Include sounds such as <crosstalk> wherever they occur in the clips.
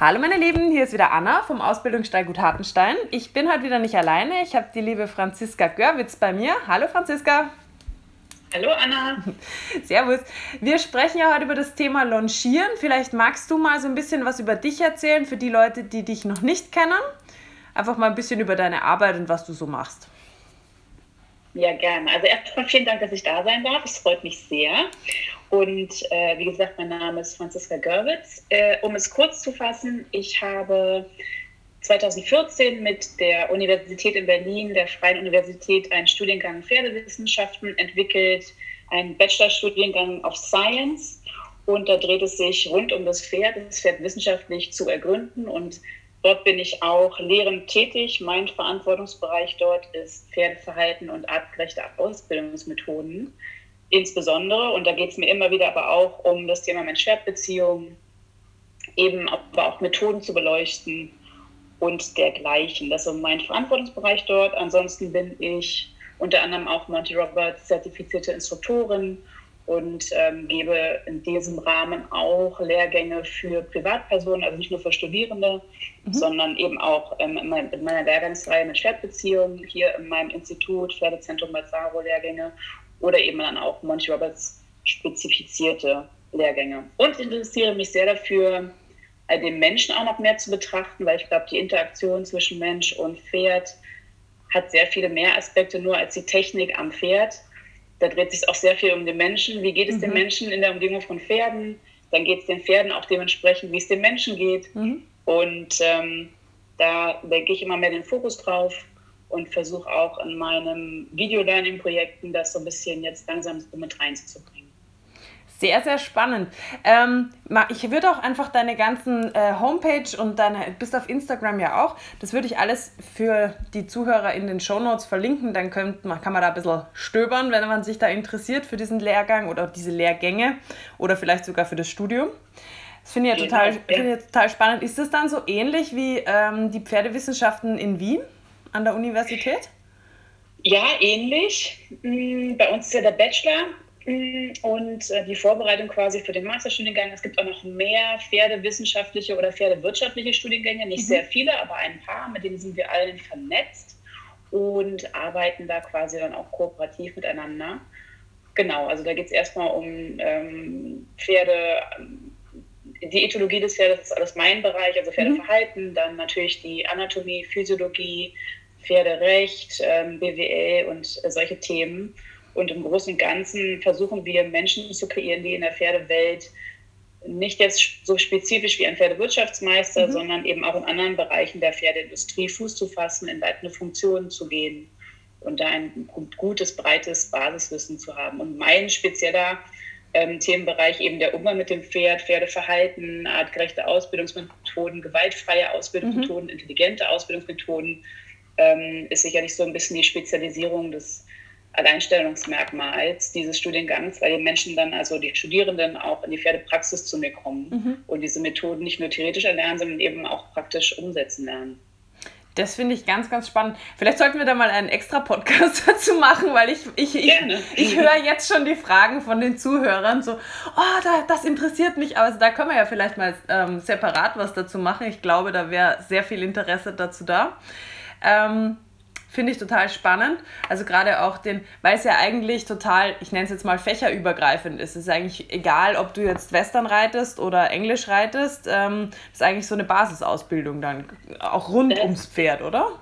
Hallo meine Lieben, hier ist wieder Anna vom Ausbildungsstall Gut Hartenstein. Ich bin heute wieder nicht alleine. Ich habe die liebe Franziska Görwitz bei mir. Hallo Franziska. Hallo Anna. <laughs> Servus. Wir sprechen ja heute über das Thema Longieren. Vielleicht magst du mal so ein bisschen was über dich erzählen für die Leute, die dich noch nicht kennen. Einfach mal ein bisschen über deine Arbeit und was du so machst. Ja, gerne. Also erstmal vielen Dank, dass ich da sein darf. Es freut mich sehr. Und äh, wie gesagt, mein Name ist Franziska Görwitz. Äh, um es kurz zu fassen, ich habe 2014 mit der Universität in Berlin, der Freien Universität, einen Studiengang Pferdewissenschaften entwickelt, einen Bachelorstudiengang of Science. Und da dreht es sich rund um das Pferd, das Pferd wissenschaftlich zu ergründen. Und dort bin ich auch lehrend tätig. Mein Verantwortungsbereich dort ist Pferdeverhalten und artgerechte Ausbildungsmethoden insbesondere, und da geht es mir immer wieder aber auch um das Thema Mensch-Pferd-Beziehung, eben aber auch Methoden zu beleuchten und dergleichen. Das ist so mein Verantwortungsbereich dort. Ansonsten bin ich unter anderem auch Monty Roberts zertifizierte Instruktorin und ähm, gebe in diesem Rahmen auch Lehrgänge für Privatpersonen, also nicht nur für Studierende, mhm. sondern eben auch ähm, in, meiner Lehrgangsreihe mit Pferdbeziehungen hier in meinem Institut, Pferdezentrum Balsaro Lehrgänge oder eben dann auch Monty Roberts spezifizierte Lehrgänge. Und ich interessiere mich sehr dafür, äh, den Menschen auch noch mehr zu betrachten, weil ich glaube, die Interaktion zwischen Mensch und Pferd hat sehr viele mehr Aspekte nur als die Technik am Pferd. Da dreht sich auch sehr viel um den Menschen. Wie geht es mhm. den Menschen in der Umgebung von Pferden? Dann geht es den Pferden auch dementsprechend, wie es den Menschen geht. Mhm. Und ähm, da lege ich immer mehr den Fokus drauf und versuche auch in meinen Video-Learning-Projekten das so ein bisschen jetzt langsam so mit reinzubringen. Sehr, sehr spannend. Ähm, ich würde auch einfach deine ganzen äh, Homepage und deine, bist auf Instagram ja auch, das würde ich alles für die Zuhörer in den Show Notes verlinken. Dann könnt, man, kann man da ein bisschen stöbern, wenn man sich da interessiert für diesen Lehrgang oder diese Lehrgänge oder vielleicht sogar für das Studium. Das finde ich, ja total, find ich total spannend. Ist das dann so ähnlich wie ähm, die Pferdewissenschaften in Wien? An der Universität? Ja, ähnlich. Mm, bei uns ist ja der Bachelor mm, und äh, die Vorbereitung quasi für den Masterstudiengang. Es gibt auch noch mehr pferdewissenschaftliche oder pferdewirtschaftliche Studiengänge, nicht mhm. sehr viele, aber ein paar, mit denen sind wir allen vernetzt und arbeiten da quasi dann auch kooperativ miteinander. Genau, also da geht es erstmal um ähm, Pferde, die Ethologie des Pferdes ist alles mein Bereich, also Pferdeverhalten, mhm. dann natürlich die Anatomie, Physiologie, Pferderecht, ähm, BWL und äh, solche Themen. Und im Großen und Ganzen versuchen wir Menschen zu kreieren, die in der Pferdewelt nicht jetzt so spezifisch wie ein Pferdewirtschaftsmeister, mhm. sondern eben auch in anderen Bereichen der Pferdeindustrie Fuß zu fassen, in leitende Funktionen zu gehen und da ein gutes, breites Basiswissen zu haben. Und mein spezieller ähm, Themenbereich eben der Umgang mit dem Pferd, Pferdeverhalten, artgerechte Ausbildungsmethoden, gewaltfreie Ausbildungsmethoden, mhm. intelligente Ausbildungsmethoden, ähm, ist sicherlich so ein bisschen die Spezialisierung des Alleinstellungsmerkmals dieses Studiengangs, weil die Menschen dann, also die Studierenden, auch in die Pferdepraxis zu mir kommen mhm. und diese Methoden nicht nur theoretisch erlernen, sondern eben auch praktisch umsetzen lernen. Das finde ich ganz, ganz spannend. Vielleicht sollten wir da mal einen extra Podcast <laughs> dazu machen, weil ich, ich, ich, ich höre jetzt schon die Fragen von den Zuhörern so, oh, da, das interessiert mich. Also da können wir ja vielleicht mal ähm, separat was dazu machen. Ich glaube, da wäre sehr viel Interesse dazu da. Ähm, Finde ich total spannend. Also gerade auch den, weil es ja eigentlich total, ich nenne es jetzt mal fächerübergreifend ist. Es ist eigentlich egal, ob du jetzt Western reitest oder Englisch reitest. Ähm, ist eigentlich so eine Basisausbildung dann, auch rund das, ums Pferd, oder?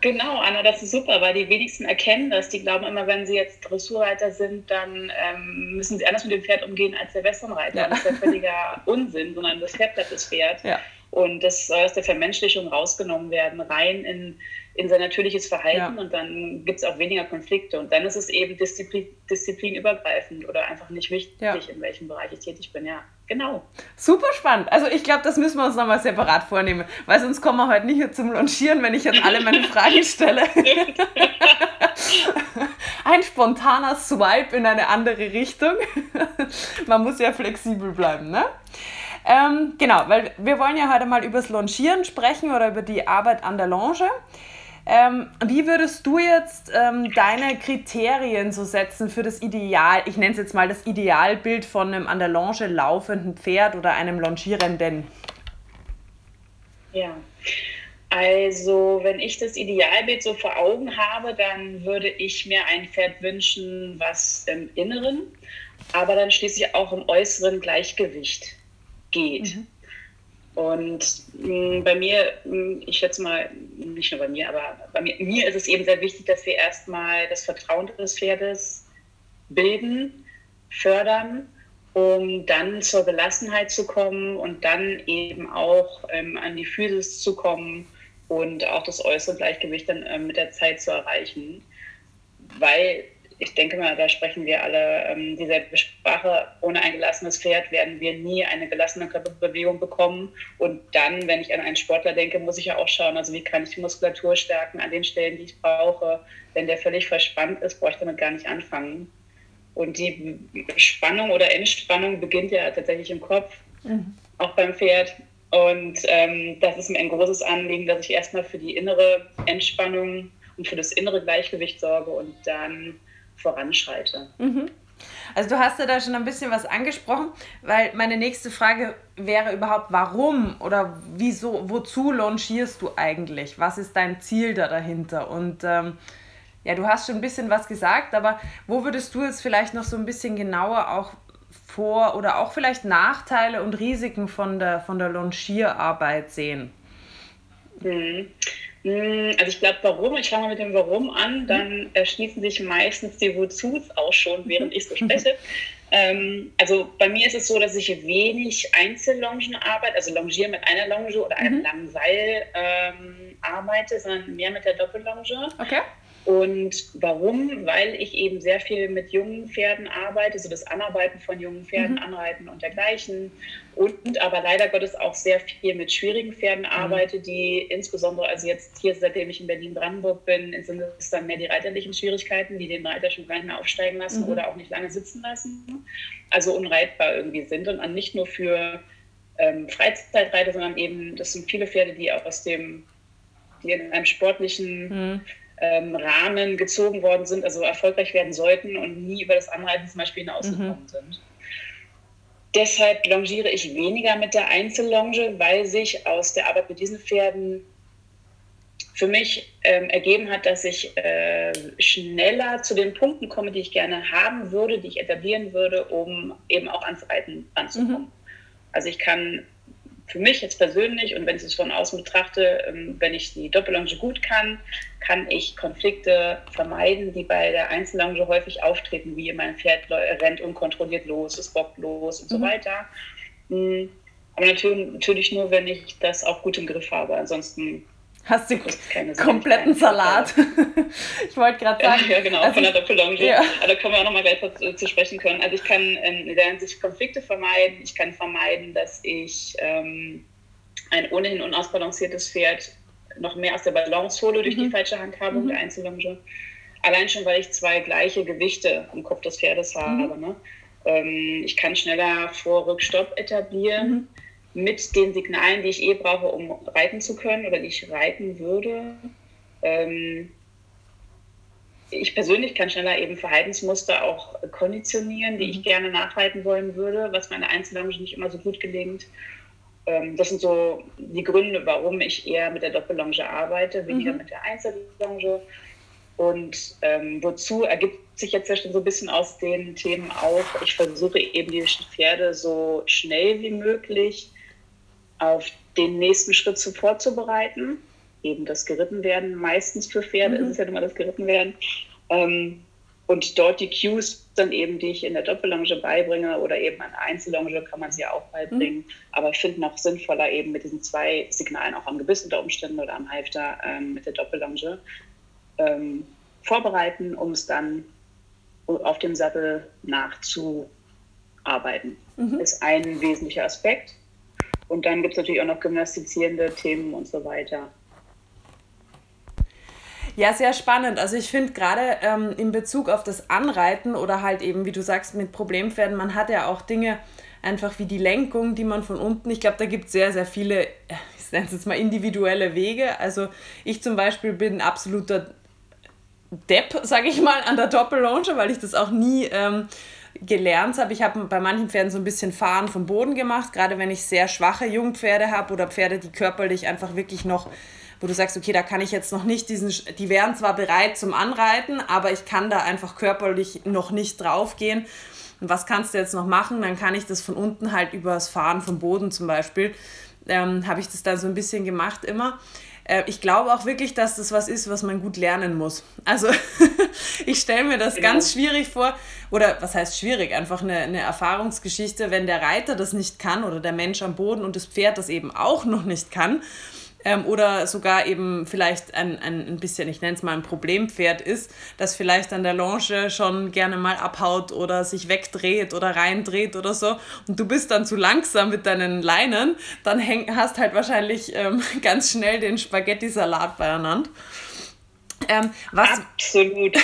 Genau, Anna, das ist super, weil die wenigsten erkennen das. Die glauben immer, wenn sie jetzt Dressurreiter sind, dann ähm, müssen sie anders mit dem Pferd umgehen als der Westernreiter. Ja. Das ist ja völliger <laughs> Unsinn, sondern das Pferd bleibt das Pferd. Ja. Und das soll aus der Vermenschlichung rausgenommen werden, rein in in sein natürliches Verhalten ja. und dann gibt es auch weniger Konflikte. Und dann ist es eben Disziplin, disziplinübergreifend oder einfach nicht wichtig, ja. in welchem Bereich ich tätig bin. Ja, genau. Super spannend. Also ich glaube, das müssen wir uns nochmal separat vornehmen, weil sonst kommen wir heute nicht hier zum Launchieren, wenn ich jetzt alle meine <laughs> Fragen stelle. <laughs> Ein spontaner Swipe in eine andere Richtung. Man muss ja flexibel bleiben, ne? Ähm, genau, weil wir wollen ja heute mal über das Launchieren sprechen oder über die Arbeit an der Longe. Ähm, wie würdest du jetzt ähm, deine Kriterien so setzen für das Ideal, ich nenne es jetzt mal das Idealbild von einem an der Longe laufenden Pferd oder einem Longierenden? Ja, also wenn ich das Idealbild so vor Augen habe, dann würde ich mir ein Pferd wünschen, was im Inneren, aber dann schließlich auch im äußeren Gleichgewicht geht. Mhm. Und mh, mm, bei mir, mh, mm, ich schätze mal, nicht nur bei mir, aber bei mir, mir ist es eben sehr wichtig, dass wir erstmal das Vertrauen des Pferdes bilden, fördern, um dann zur Gelassenheit zu kommen und dann eben auch ähm, an die Physis zu kommen und auch das äußere Gleichgewicht dann ähm, mit der Zeit zu erreichen. Weil ich denke mal, da sprechen wir alle ähm, dieselbe Sprache. Ohne ein gelassenes Pferd werden wir nie eine gelassene Körperbewegung bekommen. Und dann, wenn ich an einen Sportler denke, muss ich ja auch schauen, also wie kann ich die Muskulatur stärken an den Stellen, die ich brauche. Wenn der völlig verspannt ist, brauche ich damit gar nicht anfangen. Und die Spannung oder Entspannung beginnt ja tatsächlich im Kopf, mhm. auch beim Pferd. Und ähm, das ist mir ein großes Anliegen, dass ich erstmal für die innere Entspannung und für das innere Gleichgewicht sorge und dann voranschreite. Mhm. Also du hast ja da schon ein bisschen was angesprochen, weil meine nächste Frage wäre überhaupt, warum oder wieso, wozu launchierst du eigentlich? Was ist dein Ziel da dahinter? Und ähm, ja, du hast schon ein bisschen was gesagt, aber wo würdest du jetzt vielleicht noch so ein bisschen genauer auch vor oder auch vielleicht Nachteile und Risiken von der, von der Launchierarbeit sehen? Mhm. Mhm. Also ich glaube, warum, ich fange mal mit dem Warum an, dann erschließen sich meistens die Wozus auch schon, während ich so spreche. Ähm, also bei mir ist es so, dass ich wenig Einzellongen arbeite, also Longier mit einer Longe oder einem mhm. langen Seil ähm, arbeite, sondern mehr mit der Doppellonge. Okay. Und warum? Weil ich eben sehr viel mit jungen Pferden arbeite, so das Anarbeiten von jungen Pferden, mhm. Anreiten und dergleichen. Und aber leider Gottes auch sehr viel mit schwierigen Pferden mhm. arbeite, die insbesondere, also jetzt hier, seitdem ich in Berlin-Brandenburg bin, sind es dann mehr die reiterlichen Schwierigkeiten, die den Reiter schon gar nicht mehr aufsteigen lassen mhm. oder auch nicht lange sitzen lassen. Also unreitbar irgendwie sind und nicht nur für ähm, Freizeitreiter, sondern eben, das sind viele Pferde, die auch aus dem, die in einem sportlichen mhm ähm, Rahmen gezogen worden sind, also erfolgreich werden sollten und nie über das Anreiten zum Beispiel hinausgekommen mhm. sind. Deshalb longiere ich weniger mit der Einzellonge, weil sich aus der Arbeit mit diesen Pferden für mich ähm, ergeben hat, dass ich äh, schneller zu den Punkten komme, die ich gerne haben würde, die ich etablieren würde, um eben auch ans Reiten ranzukommen. Mhm. Also ich kann für mich jetzt persönlich und wenn ich es von außen betrachte, ähm, wenn ich die Doppellonge gut kann, kann ich Konflikte vermeiden, die bei der Einzellonge häufig auftreten, wie mein Pferd rennt unkontrolliert los, es bockt los und mhm. so weiter. Hm, aber natürlich, natürlich nur, wenn ich das auch gut im Griff habe. Ansonsten Hast du kompletten Salat. <laughs> ich wollte gerade sagen. Ja, genau, also von der Doppellonge. Ja. Aber da können wir auch nochmal gleich dazu zu sprechen können. Also ich kann ähm, in der Hinsicht Konflikte vermeiden. Ich kann vermeiden, dass ich ähm, ein ohnehin unausbalanciertes Pferd noch mehr aus der Balance hole durch mhm. die falsche Handhabung mhm. der Einzellonge. Allein schon, weil ich zwei gleiche Gewichte im Kopf des Pferdes mhm. habe. Ne? Ähm, ich kann schneller Vor-Rückstopp etablieren. Mit den Signalen, die ich eh brauche, um reiten zu können oder die ich reiten würde. Ähm, ich persönlich kann schneller eben Verhaltensmuster auch konditionieren, die mhm. ich gerne nachhalten wollen würde, was meiner Einzellonge nicht immer so gut gelingt. Ähm, das sind so die Gründe, warum ich eher mit der Doppellonge arbeite, weniger mhm. mit der Einzellonge. Und ähm, wozu ergibt sich jetzt ja schon so ein bisschen aus den Themen auch, ich versuche eben die Pferde so schnell wie möglich auf den nächsten Schritt zu vorzubereiten. Eben das Gerittenwerden. Meistens für Pferde mhm. ist es ja immer das Gerittenwerden. Ähm, und dort die Cues dann eben, die ich in der Doppellonge beibringe oder eben an der Einzellonge kann man sie auch beibringen. Mhm. Aber ich finde noch sinnvoller eben mit diesen zwei Signalen auch am Gebiss unter Umständen oder am Halfter ähm, mit der Doppellonge ähm, vorbereiten, um es dann auf dem Sattel nachzuarbeiten. Mhm. Ist ein wesentlicher Aspekt. Und dann gibt es natürlich auch noch gymnastizierende Themen und so weiter. Ja, sehr spannend. Also ich finde gerade ähm, in Bezug auf das Anreiten oder halt eben, wie du sagst, mit Problempferden, man hat ja auch Dinge einfach wie die Lenkung, die man von unten, ich glaube, da gibt es sehr, sehr viele, <laughs> ich nenne es jetzt mal individuelle Wege. Also ich zum Beispiel bin absoluter Depp, sage ich mal, an der Doppellonge, weil ich das auch nie ähm, gelernt habe. Ich habe bei manchen Pferden so ein bisschen Fahren vom Boden gemacht, gerade wenn ich sehr schwache Jungpferde habe oder Pferde, die körperlich einfach wirklich noch wo du sagst, okay, da kann ich jetzt noch nicht diesen, die wären zwar bereit zum Anreiten, aber ich kann da einfach körperlich noch nicht draufgehen. Und was kannst du jetzt noch machen? Dann kann ich das von unten halt übers Fahren vom Boden zum Beispiel, ähm, habe ich das da so ein bisschen gemacht immer. Äh, ich glaube auch wirklich, dass das was ist, was man gut lernen muss. Also <laughs> ich stelle mir das genau. ganz schwierig vor, oder was heißt schwierig, einfach eine, eine Erfahrungsgeschichte, wenn der Reiter das nicht kann oder der Mensch am Boden und das Pferd das eben auch noch nicht kann ähm, oder sogar eben vielleicht ein, ein, ein bisschen, ich nenne es mal ein Problempferd ist, das vielleicht an der Longe schon gerne mal abhaut oder sich wegdreht oder reindreht oder so und du bist dann zu langsam mit deinen Leinen, dann häng, hast halt wahrscheinlich ähm, <laughs> ganz schnell den Spaghetti-Salat beieinander. Ähm, was, Absolut.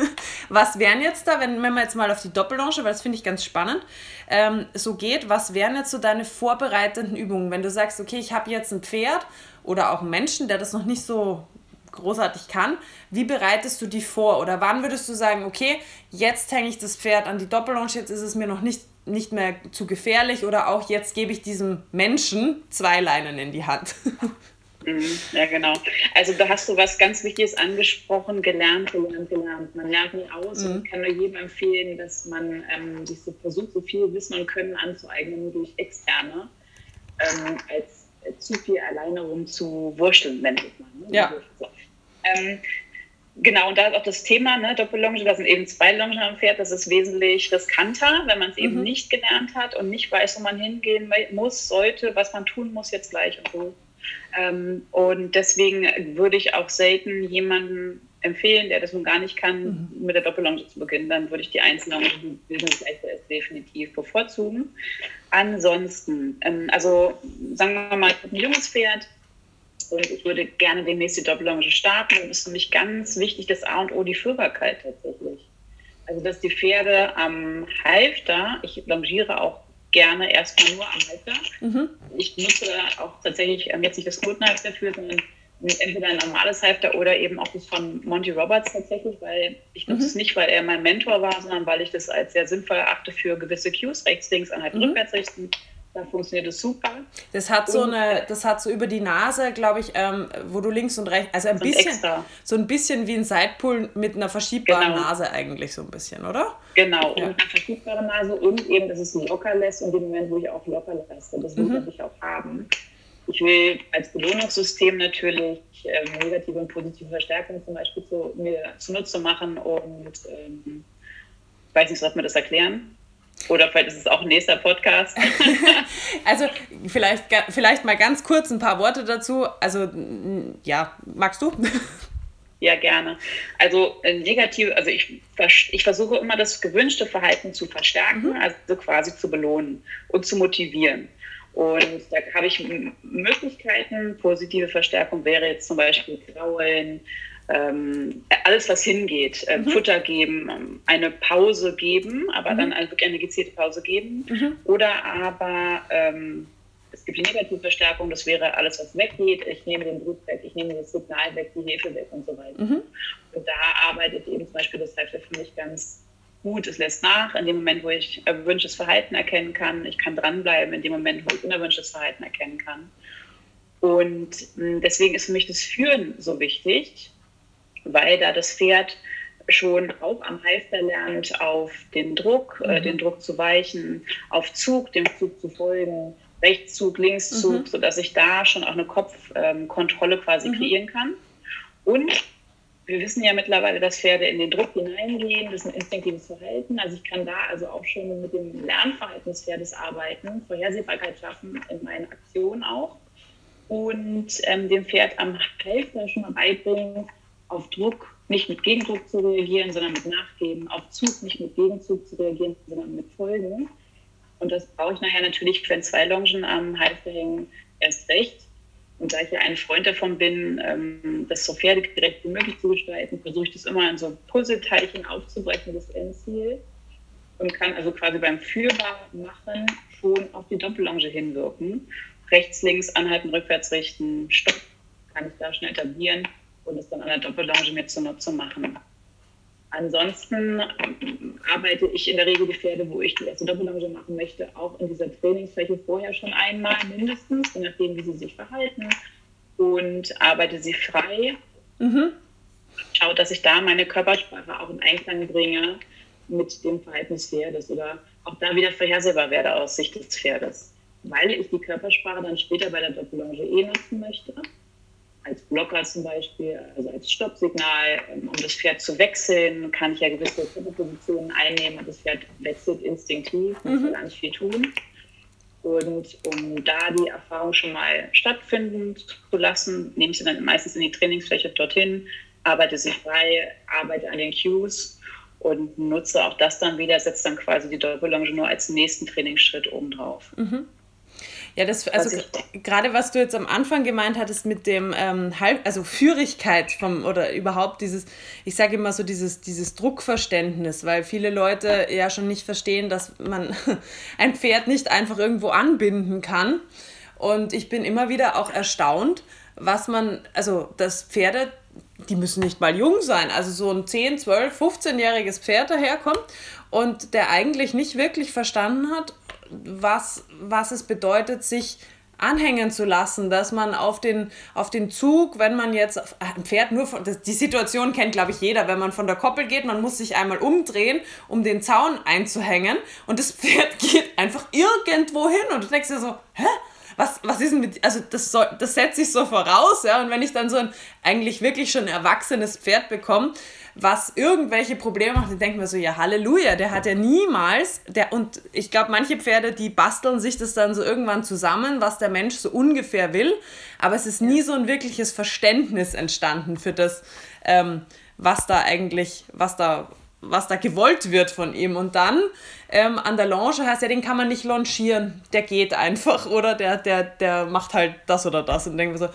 <laughs> was wären jetzt da, wenn, wenn man jetzt mal auf die Doppellonge, weil das finde ich ganz spannend, ähm, so geht, was wären jetzt so deine vorbereitenden Übungen, wenn du sagst, okay, ich habe jetzt ein Pferd oder auch einen Menschen, der das noch nicht so großartig kann, wie bereitest du die vor? Oder wann würdest du sagen, okay, jetzt hänge ich das Pferd an die Doppellonge, jetzt ist es mir noch nicht, nicht mehr zu gefährlich oder auch jetzt gebe ich diesem Menschen zwei Leinen in die Hand? <laughs> Mhm, ja, genau. Also da hast du was ganz Wichtiges angesprochen, gelernt, gelernt, gelernt. Man lernt nie aus mhm. und kann nur jedem empfehlen, dass man ähm, sich so versucht, so viel Wissen und Können anzueignen durch Externe, ähm, als zu viel alleine rum zu wursteln, nenne ich mal. Ne? Ja. So. Ähm, genau, und da ist auch das Thema, ne, Doppellonge, da sind eben zwei Longen am Pferd, das ist wesentlich riskanter, wenn man es mhm. eben nicht gelernt hat und nicht weiß, wo man hingehen muss, sollte, was man tun muss jetzt gleich und so. Ähm, und deswegen würde ich auch selten jemanden empfehlen, der das nun gar nicht kann, mhm. mit der Doppellonge zu beginnen. Dann würde ich die Einzellonge, die definitiv bevorzugen. Ansonsten, ähm, also sagen wir mal, ich habe ein junges Pferd und ich würde gerne demnächst die Doppellonge starten. Dann ist für mich ganz wichtig das A und O, die Führbarkeit tatsächlich. Also, dass die Pferde am Halfter, ich longiere auch gerne erstmal nur am Halfter. Mhm. Ich nutze auch tatsächlich ähm, jetzt nicht das Knotenhalfter dafür, sondern entweder ein normales Halfter oder eben auch das von Monty Roberts tatsächlich, weil ich nutze mhm. es nicht, weil er mein Mentor war, sondern weil ich das als sehr sinnvoll erachte für gewisse Cues, rechts, links, anhalten, mhm. rückwärts richten. Da funktioniert es super. Das hat so eine, das hat so über die Nase, glaube ich, ähm, wo du links und rechts, also ein so bisschen, extra. so ein bisschen wie ein Sidepull mit einer verschiebbaren genau. Nase eigentlich so ein bisschen, oder? Genau, ja. und eine verschiebbare Nase und eben, dass es locker lässt und im Moment, wo ich auch locker lasse, das mhm. ich auch haben. Ich will als Belohnungssystem natürlich ähm, negative und positive Verstärkung zum Beispiel zu, mir zunutze machen und ähm, ich weiß nicht, sollte man das erklären? Oder vielleicht ist es auch ein nächster Podcast. <laughs> <laughs> also vielleicht, vielleicht mal ganz kurz ein paar Worte dazu. Also ja, magst du? <laughs> Ja, gerne. Also äh, negativ, also ich, ich versuche immer das gewünschte Verhalten zu verstärken, mhm. also quasi zu belohnen und zu motivieren. Und da habe ich Möglichkeiten. Positive Verstärkung wäre jetzt zum Beispiel Kraulen, ähm, alles, was hingeht. Äh, mhm. Futter geben, eine Pause geben, aber mhm. dann wirklich eine gezielte Pause geben. Mhm. Oder aber ähm, es gibt die negative Verstärkung, das wäre alles, was weggeht. Ich nehme den Blut weg, ich nehme das Signal weg, die Hefe weg und so weiter. Mhm. Und da arbeitet eben zum Beispiel das Halbjahr für mich ganz gut, es lässt nach in dem Moment, wo ich erwünschtes Verhalten erkennen kann. Ich kann dranbleiben in dem Moment, wo ich unerwünschtes Verhalten erkennen kann. Und hm, deswegen ist für mich das Führen so wichtig, weil da das Pferd schon auch am Halfter lernt, auf den Druck, äh, mhm. äh, den Druck zu weichen, auf Zug, dem Zug zu folgen, Rechtszug, Linkszug, mhm. sodass ich da schon auch eine Kopfkontrolle ähm, quasi mhm. kreieren kann. Und wir wissen ja mittlerweile, dass Pferde in den Druck hineingehen, das ist ein instinktives Verhalten. Also ich kann da also auch schon mit dem Lernverhalten des Pferdes arbeiten, Vorhersehbarkeit schaffen in meinen Aktionen auch und ähm, dem Pferd am Halfter schon mal beibringen, auf Druck nicht mit Gegendruck zu reagieren, sondern mit Nachgeben, auf Zug nicht mit Gegenzug zu reagieren, sondern mit Folgen. Und das brauche ich nachher natürlich, wenn zwei Longen am Halfter hängen, erst recht und da ich ja ein Freund davon bin, ähm, das so pferdegerecht wie möglich zu gestalten, versuche ich das immer in so Puzzleteilchen aufzubrechen, das Endziel. Und kann also quasi beim Führbarmachen schon auf die Doppellonge hinwirken. Rechts, links, anhalten, rückwärts richten, stopp, kann ich da schnell etablieren und es dann an der Doppellonge mir zunutze machen. Ansonsten arbeite ich in der Regel die Pferde, wo ich die erste Doppellonge machen möchte, auch in dieser Trainingsfläche vorher schon einmal mindestens, je nachdem, wie sie sich verhalten. Und arbeite sie frei. Mhm. Schaue, dass ich da meine Körpersprache auch in Einklang bringe mit dem Verhalten des Pferdes oder auch da wieder vorhersehbar werde aus Sicht des Pferdes. Weil ich die Körpersprache dann später bei der Doppellonge eh nutzen möchte als Blocker zum Beispiel, also als Stoppsignal, ähm, um das Pferd zu wechseln, kann ich ja gewisse Positionen einnehmen und das Pferd wechselt instinktiv, muss mhm. gar nicht viel tun. Und um da die Erfahrung schon mal stattfinden zu lassen, nehme ich sie dann meistens in die Trainingsfläche dorthin, arbeite sie frei, arbeite an den Cues und nutze auch das dann wieder, setze dann quasi die Doppellonge nur als nächsten Trainingsschritt obendrauf. Mhm. Ja, das, also gerade was du jetzt am Anfang gemeint hattest mit dem ähm, Halb, also Führigkeit vom oder überhaupt dieses, ich sage immer so dieses, dieses Druckverständnis, weil viele Leute ja schon nicht verstehen, dass man <laughs> ein Pferd nicht einfach irgendwo anbinden kann. Und ich bin immer wieder auch erstaunt, was man, also das Pferde, die müssen nicht mal jung sein, also so ein 10, 12, 15-jähriges Pferd daherkommt und der eigentlich nicht wirklich verstanden hat, was, was es bedeutet, sich anhängen zu lassen, dass man auf den, auf den Zug, wenn man jetzt ein Pferd nur von, die Situation kennt, glaube ich, jeder, wenn man von der Koppel geht, man muss sich einmal umdrehen, um den Zaun einzuhängen und das Pferd <laughs> geht einfach irgendwo hin und du denkst dir so, hä? Was, was ist denn mit, also das, soll, das setzt sich so voraus, ja, und wenn ich dann so ein eigentlich wirklich schon erwachsenes Pferd bekomme, was irgendwelche Probleme macht, dann denken wir so, ja Halleluja, der hat ja niemals, der, und ich glaube, manche Pferde, die basteln sich das dann so irgendwann zusammen, was der Mensch so ungefähr will, aber es ist nie so ein wirkliches Verständnis entstanden für das, ähm, was da eigentlich, was da was da gewollt wird von ihm. Und dann ähm, an der Longe heißt ja, den kann man nicht launchieren. Der geht einfach oder der, der, der macht halt das oder das. Und denken wir so,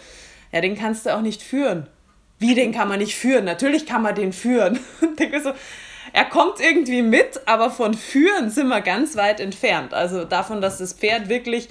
ja, den kannst du auch nicht führen wie den kann man nicht führen? Natürlich kann man den führen. <laughs> Und denke so, er kommt irgendwie mit, aber von führen sind wir ganz weit entfernt. Also davon, dass das Pferd wirklich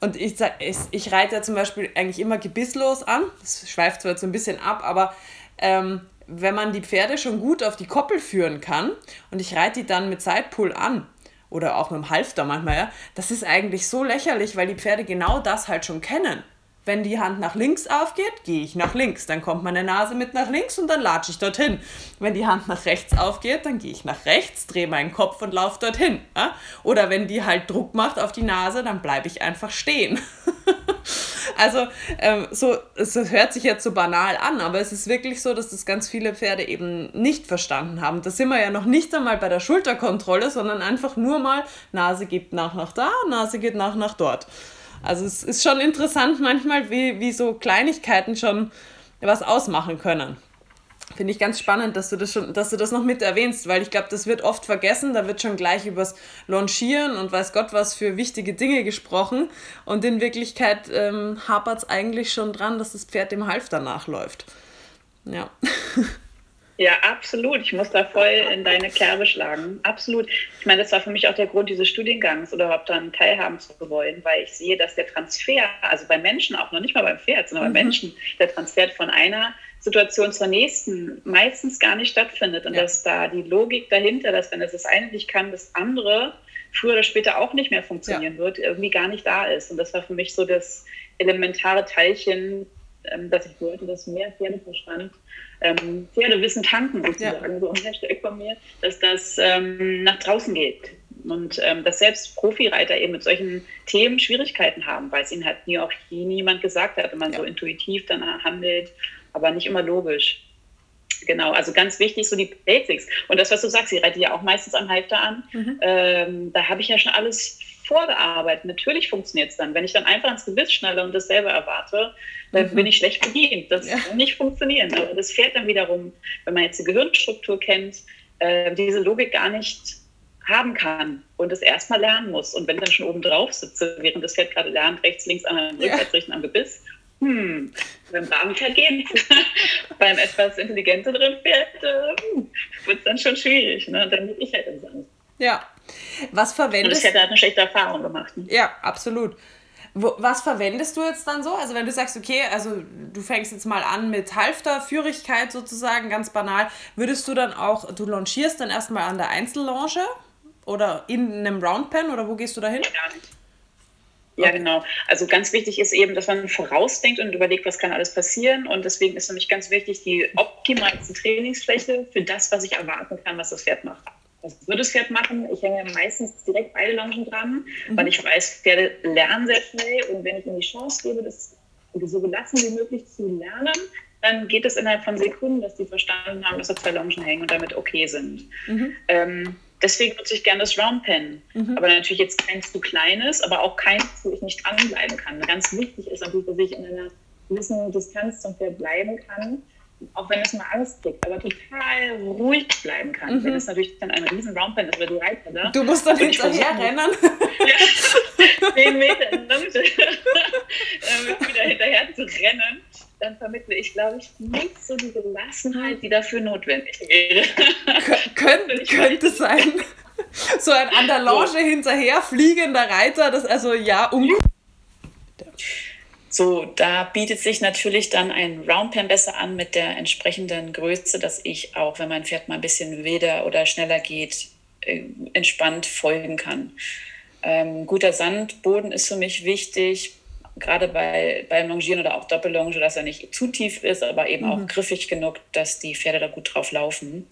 und ich, ich, ich reite ja zum Beispiel eigentlich immer gebisslos an. Das schweift zwar jetzt so ein bisschen ab, aber ähm, wenn man die Pferde schon gut auf die Koppel führen kann und ich reite die dann mit Sidepull an oder auch mit dem Halfter manchmal, ja, das ist eigentlich so lächerlich, weil die Pferde genau das halt schon kennen. Wenn die Hand nach links aufgeht, gehe ich nach links. Dann kommt meine Nase mit nach links und dann latsche ich dorthin. Wenn die Hand nach rechts aufgeht, dann gehe ich nach rechts, drehe meinen Kopf und laufe dorthin. Oder wenn die halt Druck macht auf die Nase, dann bleibe ich einfach stehen. <laughs> also ähm, so, es hört sich jetzt so banal an, aber es ist wirklich so, dass das ganz viele Pferde eben nicht verstanden haben. Da sind wir ja noch nicht einmal bei der Schulterkontrolle, sondern einfach nur mal, Nase geht nach nach da, Nase geht nach nach dort. Also es ist schon interessant manchmal, wie, wie so Kleinigkeiten schon was ausmachen können. Finde ich ganz spannend, dass du das schon, dass du das noch mit erwähnst, weil ich glaube, das wird oft vergessen. Da wird schon gleich übers Launchieren und weiß Gott was für wichtige Dinge gesprochen. Und in Wirklichkeit ähm, hapert es eigentlich schon dran, dass das Pferd dem Halfter nachläuft. Ja. <laughs> Ja, absolut. Ich muss da voll in deine Kerbe schlagen. Absolut. Ich meine, das war für mich auch der Grund dieses Studiengangs oder überhaupt daran teilhaben zu wollen, weil ich sehe, dass der Transfer, also bei Menschen auch noch nicht mal beim Pferd, sondern mhm. bei Menschen, der Transfer von einer Situation zur nächsten meistens gar nicht stattfindet und ja. dass da die Logik dahinter, dass wenn es das eine nicht kann, das andere früher oder später auch nicht mehr funktionieren ja. wird, irgendwie gar nicht da ist. Und das war für mich so das elementare Teilchen, ähm, dass ich wollte, dass mehr Pferdeverstand ähm, Pferdewissen tanken sozusagen, ja. so ein Hashtag von mir, dass das ähm, nach draußen geht. Und ähm, dass selbst Profireiter eben mit solchen Themen Schwierigkeiten haben, weil es ihnen halt nie auch nie niemand gesagt hat, wenn man ja. so intuitiv dann handelt, aber nicht immer logisch. Genau, also ganz wichtig, so die Basics. Und das, was du sagst, ich reite ja auch meistens am Halfter an. Mhm. Ähm, da habe ich ja schon alles vorgearbeitet. Natürlich funktioniert es dann. Wenn ich dann einfach ins Gebiss schnalle und dasselbe erwarte, dann mhm. bin ich schlecht bedient. Das ja. kann nicht funktionieren. Aber das fährt dann wiederum, wenn man jetzt die Gehirnstruktur kennt, äh, diese Logik gar nicht haben kann und es erstmal lernen muss. Und wenn ich dann schon oben drauf sitze, während das Pferd gerade lernt, rechts, links, an ja. rückwärts richten am Gebiss, hm, beim Pferd geht <laughs> Beim etwas intelligenteren Pferd äh, wird es dann schon schwierig. Ne? Dann bin ich halt im Sand. Ja. Was verwendest du? Das Pferd hat eine schlechte Erfahrung gemacht. Ne? Ja, absolut. Wo, was verwendest du jetzt dann so? Also wenn du sagst, okay, also du fängst jetzt mal an mit Halfter, Führigkeit sozusagen, ganz banal, würdest du dann auch, du launchierst dann erstmal an der Einzellonge oder in einem Roundpen oder wo gehst du da hin? Gar nicht. Ja, genau. Also ganz wichtig ist eben, dass man vorausdenkt und überlegt, was kann alles passieren. Und deswegen ist für mich ganz wichtig, die optimalste Trainingsfläche für das, was ich erwarten kann, was das Pferd macht. Was würde das Pferd machen? Ich hänge meistens direkt beide Longen dran, mhm. weil ich weiß, Pferde lernen sehr schnell. Und wenn ich ihnen die Chance gebe, das so gelassen wie möglich zu lernen, dann geht es innerhalb von Sekunden, dass die verstanden haben, dass da zwei Longen hängen und damit okay sind. Mhm. Ähm, Deswegen nutze ich gerne das Round Pen. Mhm. Aber natürlich jetzt kein zu kleines, aber auch keins, wo ich nicht dranbleiben kann. Ganz wichtig ist natürlich, dass ich in einer gewissen Distanz zum Pferd bleiben kann, auch wenn es mal Angst kriegt, aber total ruhig bleiben kann. Mhm. Wenn es natürlich dann ein riesen Roundpen ist, weil die Reiter da. Du musst dann hinterher rennen. <laughs> ja, zehn Meter in der Mitte, äh, wieder hinterher zu rennen dann vermittle ich, glaube ich, nicht so die Gelassenheit, die dafür notwendig wäre. Kön könnte sein. <laughs> So ein an der Lounge so. hinterher fliegender Reiter, das also ja um. So, da bietet sich natürlich dann ein Roundpen besser an mit der entsprechenden Größe, dass ich auch, wenn mein Pferd mal ein bisschen wilder oder schneller geht, äh, entspannt folgen kann. Ähm, guter Sandboden ist für mich wichtig gerade bei, beim Longieren oder auch Doppellonge, dass er nicht zu tief ist, aber eben mhm. auch griffig genug, dass die Pferde da gut drauf laufen.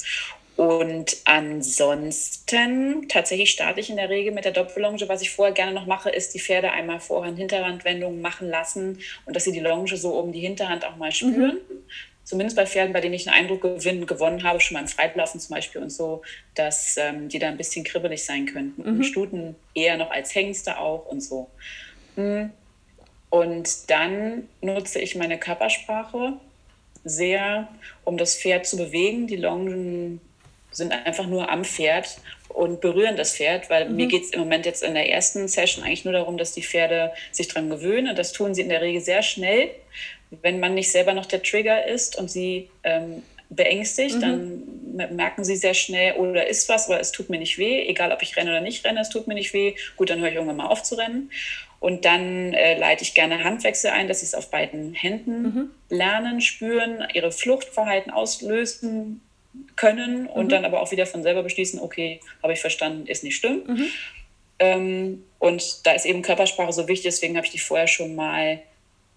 Und ansonsten, tatsächlich starte ich in der Regel mit der Doppellonge. Was ich vorher gerne noch mache, ist die Pferde einmal vorher Hinterhandwendungen machen lassen und dass sie die Longe so um die Hinterhand auch mal spüren. Mhm. Zumindest bei Pferden, bei denen ich einen Eindruck gewinnen, gewonnen habe, schon beim Freitlaufen zum Beispiel und so, dass ähm, die da ein bisschen kribbelig sein könnten. Mhm. Und Stuten eher noch als Hengste auch und so. Mhm. Und dann nutze ich meine Körpersprache sehr, um das Pferd zu bewegen. Die Longen sind einfach nur am Pferd und berühren das Pferd, weil mhm. mir geht es im Moment jetzt in der ersten Session eigentlich nur darum, dass die Pferde sich daran gewöhnen. Und das tun sie in der Regel sehr schnell. Wenn man nicht selber noch der Trigger ist und sie ähm, beängstigt, mhm. dann merken sie sehr schnell, oder oh, ist was, aber es tut mir nicht weh, egal ob ich renne oder nicht renne, es tut mir nicht weh. Gut, dann höre ich irgendwann mal auf zu rennen. Und dann äh, leite ich gerne Handwechsel ein, dass sie es auf beiden Händen mhm. lernen, spüren, ihre Fluchtverhalten auslösen können und mhm. dann aber auch wieder von selber beschließen, okay, habe ich verstanden, ist nicht schlimm. Mhm. Ähm, und da ist eben Körpersprache so wichtig, deswegen habe ich die vorher schon mal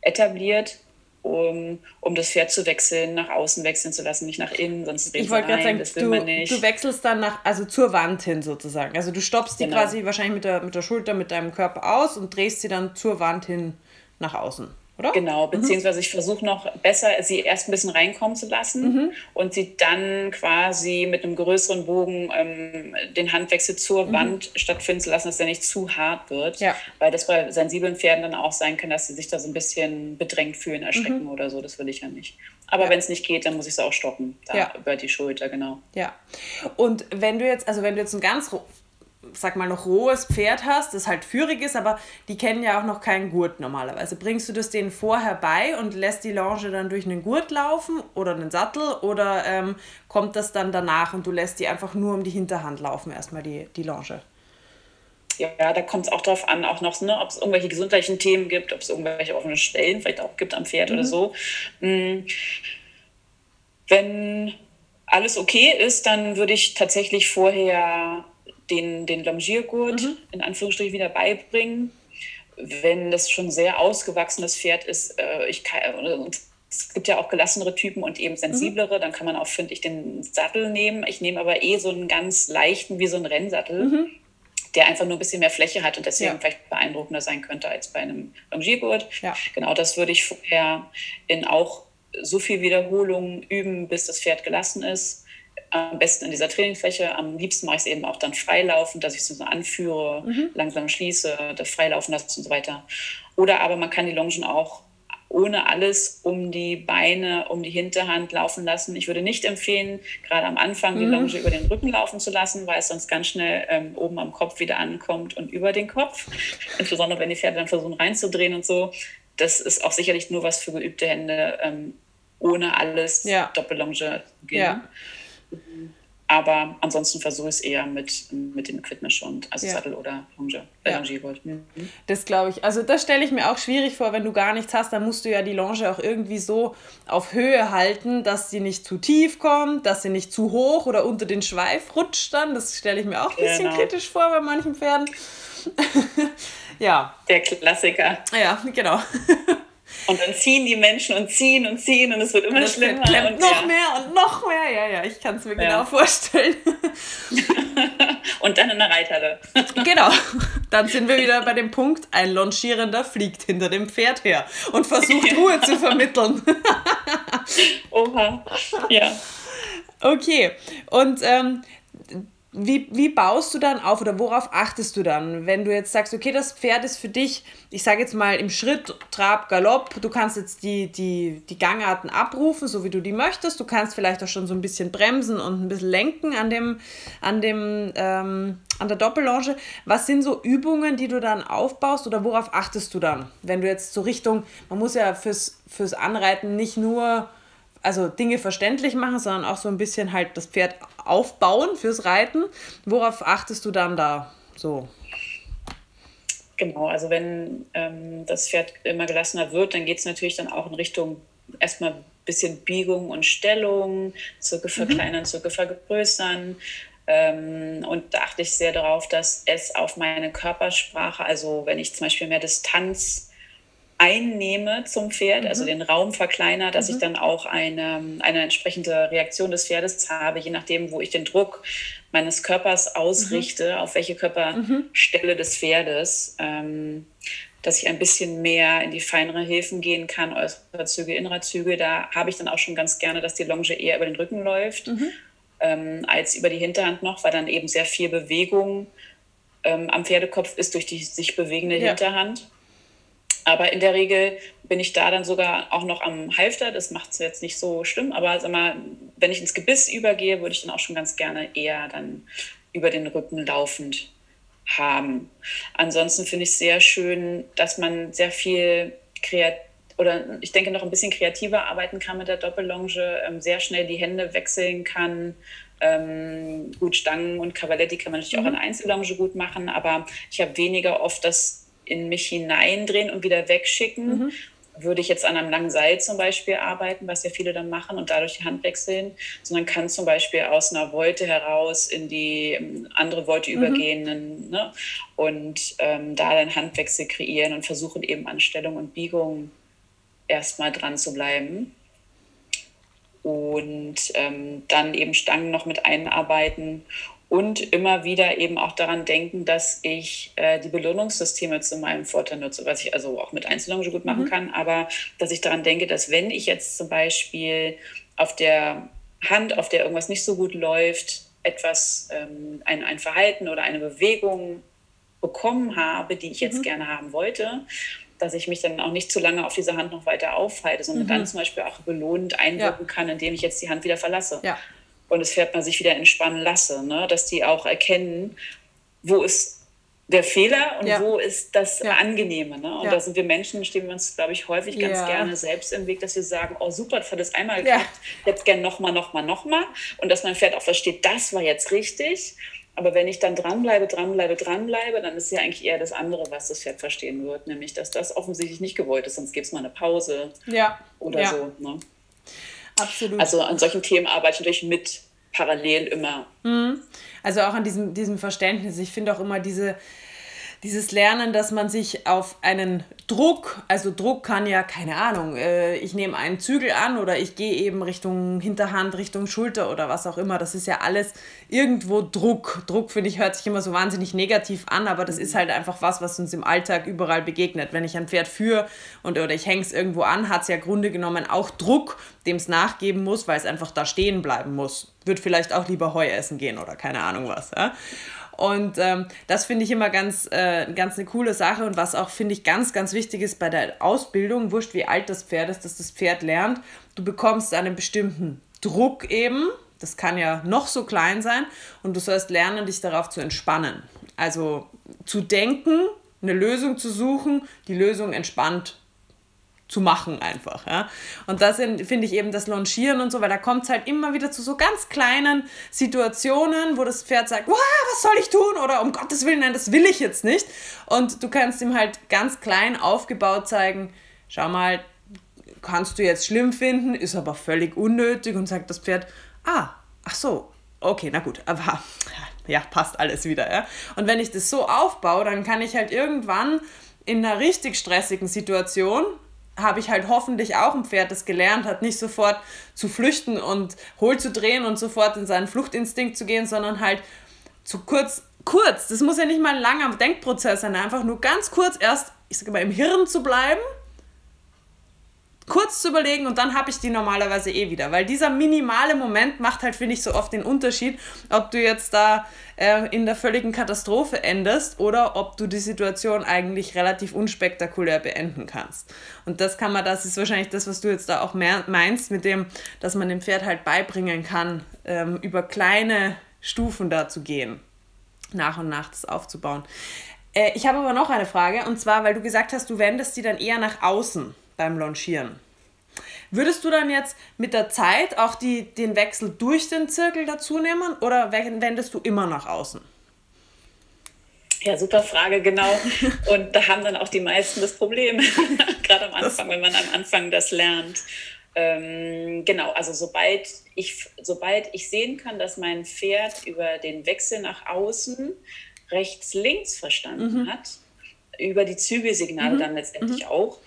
etabliert um, um das Pferd zu wechseln, nach außen wechseln zu lassen, nicht nach innen, sonst dreht Ich wollte gerade sagen, das will du, man nicht. du wechselst dann nach, also zur Wand hin sozusagen. Also du stoppst die genau. quasi wahrscheinlich mit der, mit der Schulter, mit deinem Körper aus und drehst sie dann zur Wand hin nach außen oder? Genau, mhm. beziehungsweise mhm. ich versuche noch besser, sie erst ein bisschen reinkommen zu lassen mhm. und sie dann quasi mit einem größeren Bogen ähm, den Handwechsel zur mhm. Wand stattfinden zu lassen, dass er nicht zu hart wird. Ja. Weil das bei sensiblen Pferden dann auch sein kann, dass sie sich da so ein bisschen bedrängt fühlen, erschrecken mhm. oder so. Das will ich ja nicht. Aber ja. wenn es nicht geht, dann muss ich es auch stoppen. Da ja. über die Schulter, genau. Ja. Und wenn du jetzt, also wenn du jetzt ein ganz sag mal, noch rohes Pferd hast, das halt führig ist, aber die kennen ja auch noch keinen Gurt normalerweise. Bringst du das denen vorher bei und lässt die Longe dann durch einen Gurt laufen oder einen Sattel oder ähm, kommt das dann danach und du lässt die einfach nur um die Hinterhand laufen, erstmal die, die Longe? Ja, da kommt es auch darauf an, auch noch, ne, ob es irgendwelche gesundheitlichen Themen gibt, ob es irgendwelche offenen Stellen vielleicht auch gibt am Pferd mhm. oder so. Mhm. Wenn alles okay ist, dann würde ich tatsächlich vorher den, den Longiergurt mhm. in Anführungsstrichen wieder beibringen. Wenn das schon sehr ausgewachsenes Pferd ist, äh, ich kann, es gibt ja auch gelassenere Typen und eben sensiblere, mhm. dann kann man auch, finde ich, den Sattel nehmen. Ich nehme aber eh so einen ganz leichten, wie so einen Rennsattel, mhm. der einfach nur ein bisschen mehr Fläche hat und deswegen ja. vielleicht beeindruckender sein könnte als bei einem Longiergurt. Ja. Genau, das würde ich vorher in auch so viel Wiederholungen üben, bis das Pferd gelassen ist am besten in dieser Trainingsfläche. Am liebsten mache ich es eben auch dann freilaufen, dass ich es so anführe, mhm. langsam schließe, das freilaufen lasse und so weiter. Oder aber man kann die Longen auch ohne alles um die Beine, um die Hinterhand laufen lassen. Ich würde nicht empfehlen, gerade am Anfang die mhm. Longe über den Rücken laufen zu lassen, weil es sonst ganz schnell ähm, oben am Kopf wieder ankommt und über den Kopf. Insbesondere wenn die Pferde dann versuchen reinzudrehen und so. Das ist auch sicherlich nur was für geübte Hände, ähm, ohne alles ja. Doppellonge zu gehen. Ja. Aber ansonsten versuche ich es eher mit, mit dem Equipment also ja. Sattel oder Longe, äh, ja. Mhm. Das glaube ich. Also das stelle ich mir auch schwierig vor, wenn du gar nichts hast, dann musst du ja die Longe auch irgendwie so auf Höhe halten, dass sie nicht zu tief kommt, dass sie nicht zu hoch oder unter den Schweif rutscht dann. Das stelle ich mir auch ein bisschen genau. kritisch vor bei manchen Pferden. <laughs> ja. Der Klassiker. Ja, genau. <laughs> Und dann ziehen die Menschen und ziehen und ziehen und es wird immer schlimmer. Und noch ja. mehr und noch mehr. Ja, ja, ich kann es mir ja. genau vorstellen. <laughs> und dann in der Reithalle. <laughs> genau. Dann sind wir wieder bei dem Punkt, ein Longierender fliegt hinter dem Pferd her und versucht Ruhe zu vermitteln. Oha. Ja. Okay. Und ähm, wie, wie baust du dann auf oder worauf achtest du dann, wenn du jetzt sagst, okay, das Pferd ist für dich, ich sage jetzt mal im Schritt, Trab, Galopp, du kannst jetzt die, die, die Gangarten abrufen, so wie du die möchtest, du kannst vielleicht auch schon so ein bisschen bremsen und ein bisschen lenken an dem, an dem, ähm, an der Doppellonge. Was sind so Übungen, die du dann aufbaust oder worauf achtest du dann, wenn du jetzt so Richtung, man muss ja fürs, fürs Anreiten nicht nur also Dinge verständlich machen, sondern auch so ein bisschen halt das Pferd aufbauen fürs Reiten. Worauf achtest du dann da so? Genau, also wenn ähm, das Pferd immer gelassener wird, dann geht es natürlich dann auch in Richtung erstmal ein bisschen Biegung und Stellung, Zirkel mhm. verkleinern, mhm. Zirkel vergrößern. Ähm, und da achte ich sehr darauf, dass es auf meine Körpersprache, also wenn ich zum Beispiel mehr Distanz einnehme zum Pferd, also mhm. also den Raum verkleinere, dass mhm. ich dann auch eine, eine entsprechende Reaktion des Pferdes habe, je nachdem, wo ich den Druck meines Körpers ausrichte, mhm. auf welche Körperstelle mhm. des Pferdes, ähm, dass ich ein bisschen mehr in die feinere Hilfen gehen kann, äußere Züge, innere Züge. Da habe ich dann auch schon ganz gerne, dass die Longe eher über den Rücken läuft, mhm. ähm, als über die Hinterhand noch, weil dann eben sehr viel Bewegung ähm, am Pferdekopf ist durch die sich bewegende ja. Hinterhand. Aber in der Regel bin ich da dann sogar auch noch am Halfter. Das macht es jetzt nicht so schlimm. Aber sag mal, wenn ich ins Gebiss übergehe, würde ich dann auch schon ganz gerne eher dann über den Rücken laufend haben. Ansonsten finde ich es sehr schön, dass man sehr viel kreativ oder ich denke noch ein bisschen kreativer arbeiten kann mit der Doppellonge, ähm, sehr schnell die Hände wechseln kann. Ähm, gut, Stangen und Cavaletti kann man natürlich mhm. auch in Einzellonge gut machen, aber ich habe weniger oft das in mich hineindrehen und wieder wegschicken. Mhm. Würde ich jetzt an einem langen Seil zum Beispiel arbeiten, was ja viele dann machen und dadurch die Hand wechseln, sondern kann zum Beispiel aus einer Wolte heraus in die ähm, andere Wolte mhm. übergehen ne? und ähm, da dann Handwechsel kreieren und versuchen eben an Stellung und Biegung erstmal dran zu bleiben und ähm, dann eben Stangen noch mit einarbeiten und immer wieder eben auch daran denken, dass ich äh, die Belohnungssysteme zu meinem Vorteil nutze, was ich also auch mit Einzelungen gut machen mhm. kann, aber dass ich daran denke, dass wenn ich jetzt zum Beispiel auf der Hand, auf der irgendwas nicht so gut läuft, etwas, ähm, ein, ein Verhalten oder eine Bewegung bekommen habe, die ich jetzt mhm. gerne haben wollte, dass ich mich dann auch nicht zu lange auf dieser Hand noch weiter aufhalte, sondern mhm. dann zum Beispiel auch belohnend einwirken ja. kann, indem ich jetzt die Hand wieder verlasse. Ja und das Pferd mal sich wieder entspannen lasse, ne? dass die auch erkennen, wo ist der Fehler und ja. wo ist das ja. Angenehme. Ne? Und ja. da sind wir Menschen, stehen wir uns, glaube ich, häufig ganz gerne selbst im Weg, dass wir sagen, oh super, das hat es einmal geklappt, jetzt gerne nochmal, nochmal, nochmal. Und dass mein Pferd auch versteht, das war jetzt richtig. Aber wenn ich dann dranbleibe, dranbleibe, dranbleibe, dann ist ja eigentlich eher das andere, was das Pferd verstehen wird, nämlich, dass das offensichtlich nicht gewollt ist, sonst gibt es mal eine Pause oder so. Ne? Absolut. Also an solchen Themen arbeite ich natürlich mit parallel immer. Mhm. Also auch an diesem, diesem Verständnis. Ich finde auch immer diese, dieses Lernen, dass man sich auf einen Druck, also Druck kann ja, keine Ahnung, äh, ich nehme einen Zügel an oder ich gehe eben Richtung Hinterhand, Richtung Schulter oder was auch immer. Das ist ja alles irgendwo Druck. Druck, finde ich, hört sich immer so wahnsinnig negativ an, aber das ist halt einfach was, was uns im Alltag überall begegnet. Wenn ich ein Pferd führe und, oder ich hänge es irgendwo an, hat es ja Grunde genommen auch Druck, dem es nachgeben muss, weil es einfach da stehen bleiben muss. Wird vielleicht auch lieber Heu essen gehen oder keine Ahnung was. Ja? Und ähm, das finde ich immer ganz, äh, ganz eine coole Sache. Und was auch, finde ich, ganz, ganz wichtig ist bei der Ausbildung, wurscht wie alt das Pferd ist, dass das Pferd lernt, du bekommst einen bestimmten Druck eben. Das kann ja noch so klein sein. Und du sollst lernen, dich darauf zu entspannen. Also zu denken, eine Lösung zu suchen, die Lösung entspannt zu machen einfach. Ja? Und das finde ich eben das Longieren und so, weil da kommt es halt immer wieder zu so ganz kleinen Situationen, wo das Pferd sagt, was soll ich tun? Oder um Gottes Willen, nein, das will ich jetzt nicht. Und du kannst ihm halt ganz klein aufgebaut zeigen, schau mal, kannst du jetzt schlimm finden, ist aber völlig unnötig und sagt das Pferd, ah, ach so, okay, na gut, aber ja, passt alles wieder. Ja? Und wenn ich das so aufbaue, dann kann ich halt irgendwann in einer richtig stressigen Situation habe ich halt hoffentlich auch ein Pferd, das gelernt hat, nicht sofort zu flüchten und hohl zu drehen und sofort in seinen Fluchtinstinkt zu gehen, sondern halt zu kurz, kurz, das muss ja nicht mal ein langer Denkprozess sein, einfach nur ganz kurz erst, ich sage mal, im Hirn zu bleiben kurz zu überlegen und dann habe ich die normalerweise eh wieder. Weil dieser minimale Moment macht halt, finde ich, so oft den Unterschied, ob du jetzt da äh, in der völligen Katastrophe endest oder ob du die Situation eigentlich relativ unspektakulär beenden kannst. Und das kann man, das ist wahrscheinlich das, was du jetzt da auch meinst, mit dem, dass man dem Pferd halt beibringen kann, ähm, über kleine Stufen da zu gehen, nach und nach das aufzubauen. Äh, ich habe aber noch eine Frage, und zwar, weil du gesagt hast, du wendest die dann eher nach außen beim Launchieren. Würdest du dann jetzt mit der Zeit auch die, den Wechsel durch den Zirkel dazu nehmen oder wendest du immer nach außen? Ja, super Frage, genau. Und da haben dann auch die meisten das Problem, <laughs> gerade am Anfang, wenn man am Anfang das lernt. Ähm, genau, also sobald ich, sobald ich sehen kann, dass mein Pferd über den Wechsel nach außen rechts-links verstanden mhm. hat, über die Zügelsignale mhm. dann letztendlich mhm. auch,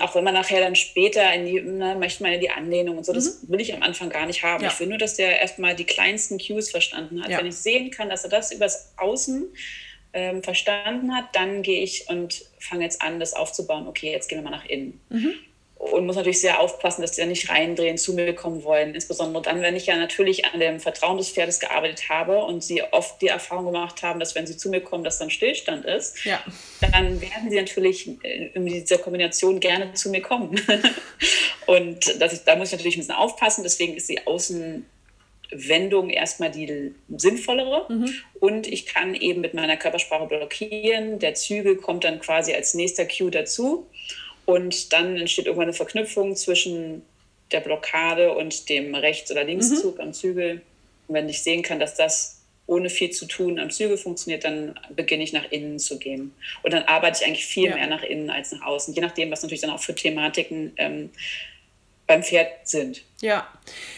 auch wenn man nachher dann später in die, ne, möchte man ja die Anlehnung und so, das mhm. will ich am Anfang gar nicht haben. Ja. Ich will nur, dass der erstmal die kleinsten Cues verstanden hat. Ja. Wenn ich sehen kann, dass er das übers Außen ähm, verstanden hat, dann gehe ich und fange jetzt an, das aufzubauen. Okay, jetzt gehen wir mal nach innen. Mhm und muss natürlich sehr aufpassen, dass die da nicht reindrehen, zu mir kommen wollen. Insbesondere dann, wenn ich ja natürlich an dem Vertrauen des Pferdes gearbeitet habe und sie oft die Erfahrung gemacht haben, dass wenn sie zu mir kommen, dass dann Stillstand ist, ja. dann werden sie natürlich in dieser Kombination gerne zu mir kommen. <laughs> und das, da muss ich natürlich ein bisschen aufpassen. Deswegen ist die Außenwendung erstmal die sinnvollere. Mhm. Und ich kann eben mit meiner Körpersprache blockieren. Der Zügel kommt dann quasi als nächster Cue dazu. Und dann entsteht irgendwann eine Verknüpfung zwischen der Blockade und dem Rechts- oder Linkszug mhm. am Zügel. Und wenn ich sehen kann, dass das ohne viel zu tun am Zügel funktioniert, dann beginne ich nach innen zu gehen. Und dann arbeite ich eigentlich viel ja. mehr nach innen als nach außen, je nachdem, was natürlich dann auch für Thematiken ähm, beim Pferd sind. Ja,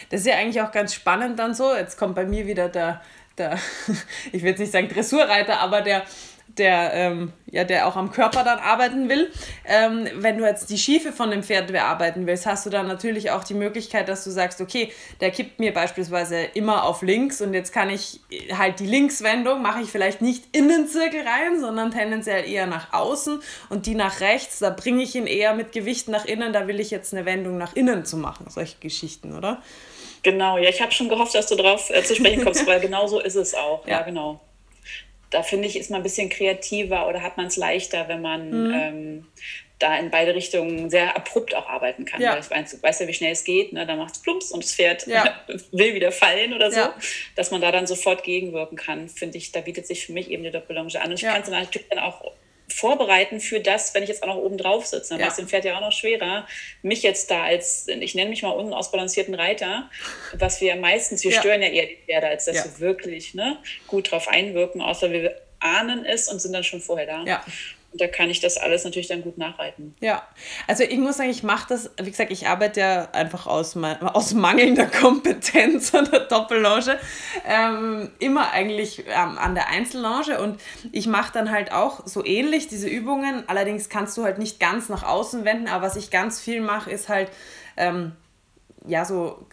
das ist ja eigentlich auch ganz spannend dann so. Jetzt kommt bei mir wieder der, der <laughs> ich will jetzt nicht sagen Dressurreiter, aber der, der, ähm, ja, der auch am Körper dann arbeiten will. Ähm, wenn du jetzt die Schiefe von dem Pferd bearbeiten willst, hast du dann natürlich auch die Möglichkeit, dass du sagst, okay, der kippt mir beispielsweise immer auf links und jetzt kann ich halt die Linkswendung, mache ich vielleicht nicht in den Zirkel rein, sondern tendenziell eher nach außen und die nach rechts, da bringe ich ihn eher mit Gewicht nach innen, da will ich jetzt eine Wendung nach innen zu machen, solche Geschichten, oder? Genau, ja, ich habe schon gehofft, dass du darauf äh, zu sprechen kommst, <laughs> weil genau so ist es auch. ja, ja genau da finde ich, ist man ein bisschen kreativer oder hat man es leichter, wenn man mhm. ähm, da in beide Richtungen sehr abrupt auch arbeiten kann. Ja. Weil ich weiß, weiß ja, wie schnell es geht, ne? dann macht es plumps und das Pferd ja. <laughs> will wieder fallen oder so. Ja. Dass man da dann sofort gegenwirken kann, finde ich, da bietet sich für mich eben die Doppellonge an. Und ich kann es natürlich dann auch vorbereiten für das, wenn ich jetzt auch noch oben drauf sitze. Dann ja. dem Pferd ja auch noch schwerer, mich jetzt da als, ich nenne mich mal unausbalancierten Reiter, was wir meistens, wir ja. stören ja eher die Pferde, als dass ja. wir wirklich ne, gut drauf einwirken, außer wir ahnen es und sind dann schon vorher da. Ja. Und da kann ich das alles natürlich dann gut nachreiten. Ja, also ich muss sagen, ich mache das, wie gesagt, ich arbeite ja einfach aus, aus mangelnder <laughs> Kompetenz an der Doppellange ähm, immer eigentlich ähm, an der Einzellange und ich mache dann halt auch so ähnlich diese Übungen. Allerdings kannst du halt nicht ganz nach außen wenden, aber was ich ganz viel mache, ist halt ähm, ja so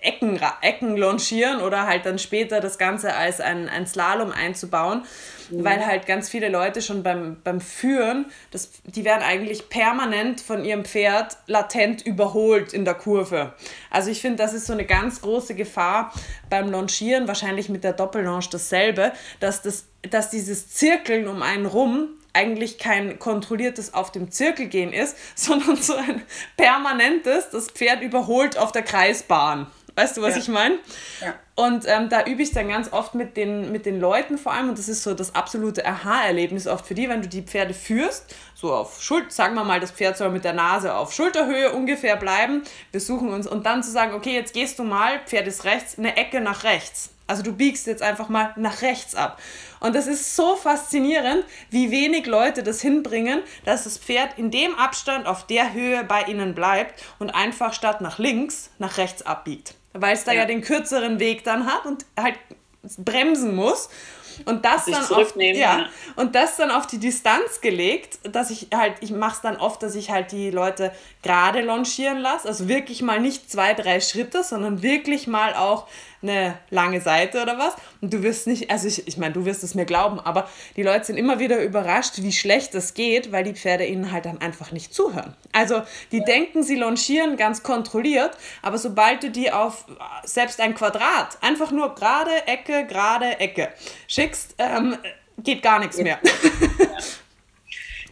Ecken, Ecken launchieren oder halt dann später das Ganze als ein, ein Slalom einzubauen, mhm. weil halt ganz viele Leute schon beim, beim Führen, das, die werden eigentlich permanent von ihrem Pferd latent überholt in der Kurve. Also ich finde, das ist so eine ganz große Gefahr beim Launchieren, wahrscheinlich mit der Doppellaunch dasselbe, dass, das, dass dieses Zirkeln um einen rum eigentlich kein kontrolliertes auf dem Zirkel gehen ist, <laughs> sondern so ein permanentes, das Pferd überholt auf der Kreisbahn. Weißt du, was ja. ich meine? Ja. Und ähm, da übe ich dann ganz oft mit den, mit den Leuten vor allem. Und das ist so das absolute Aha-Erlebnis oft für die, wenn du die Pferde führst. So auf Schulter, sagen wir mal, das Pferd soll mit der Nase auf Schulterhöhe ungefähr bleiben. Wir suchen uns und dann zu sagen, okay, jetzt gehst du mal, Pferd ist rechts, eine Ecke nach rechts. Also du biegst jetzt einfach mal nach rechts ab. Und das ist so faszinierend, wie wenig Leute das hinbringen, dass das Pferd in dem Abstand auf der Höhe bei ihnen bleibt und einfach statt nach links nach rechts abbiegt. Weil es da ja. ja den kürzeren Weg dann hat und halt bremsen muss. Und das, dann auf, ja, ja, und das dann auf die Distanz gelegt, dass ich halt, ich mache es dann oft, dass ich halt die Leute gerade longieren lasse. Also wirklich mal nicht zwei, drei Schritte, sondern wirklich mal auch eine lange Seite oder was. Und du wirst nicht, also ich, ich meine, du wirst es mir glauben, aber die Leute sind immer wieder überrascht, wie schlecht das geht, weil die Pferde ihnen halt dann einfach nicht zuhören. Also die denken, sie longieren ganz kontrolliert, aber sobald du die auf selbst ein Quadrat, einfach nur gerade Ecke, gerade Ecke schickst, ähm, geht gar nichts mehr. <laughs>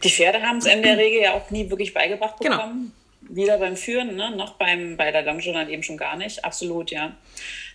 Die Pferde haben es in der Regel ja auch nie wirklich beigebracht genau. bekommen. Genau weder beim Führen, ne, noch beim, bei der Longe dann eben schon gar nicht. Absolut, ja.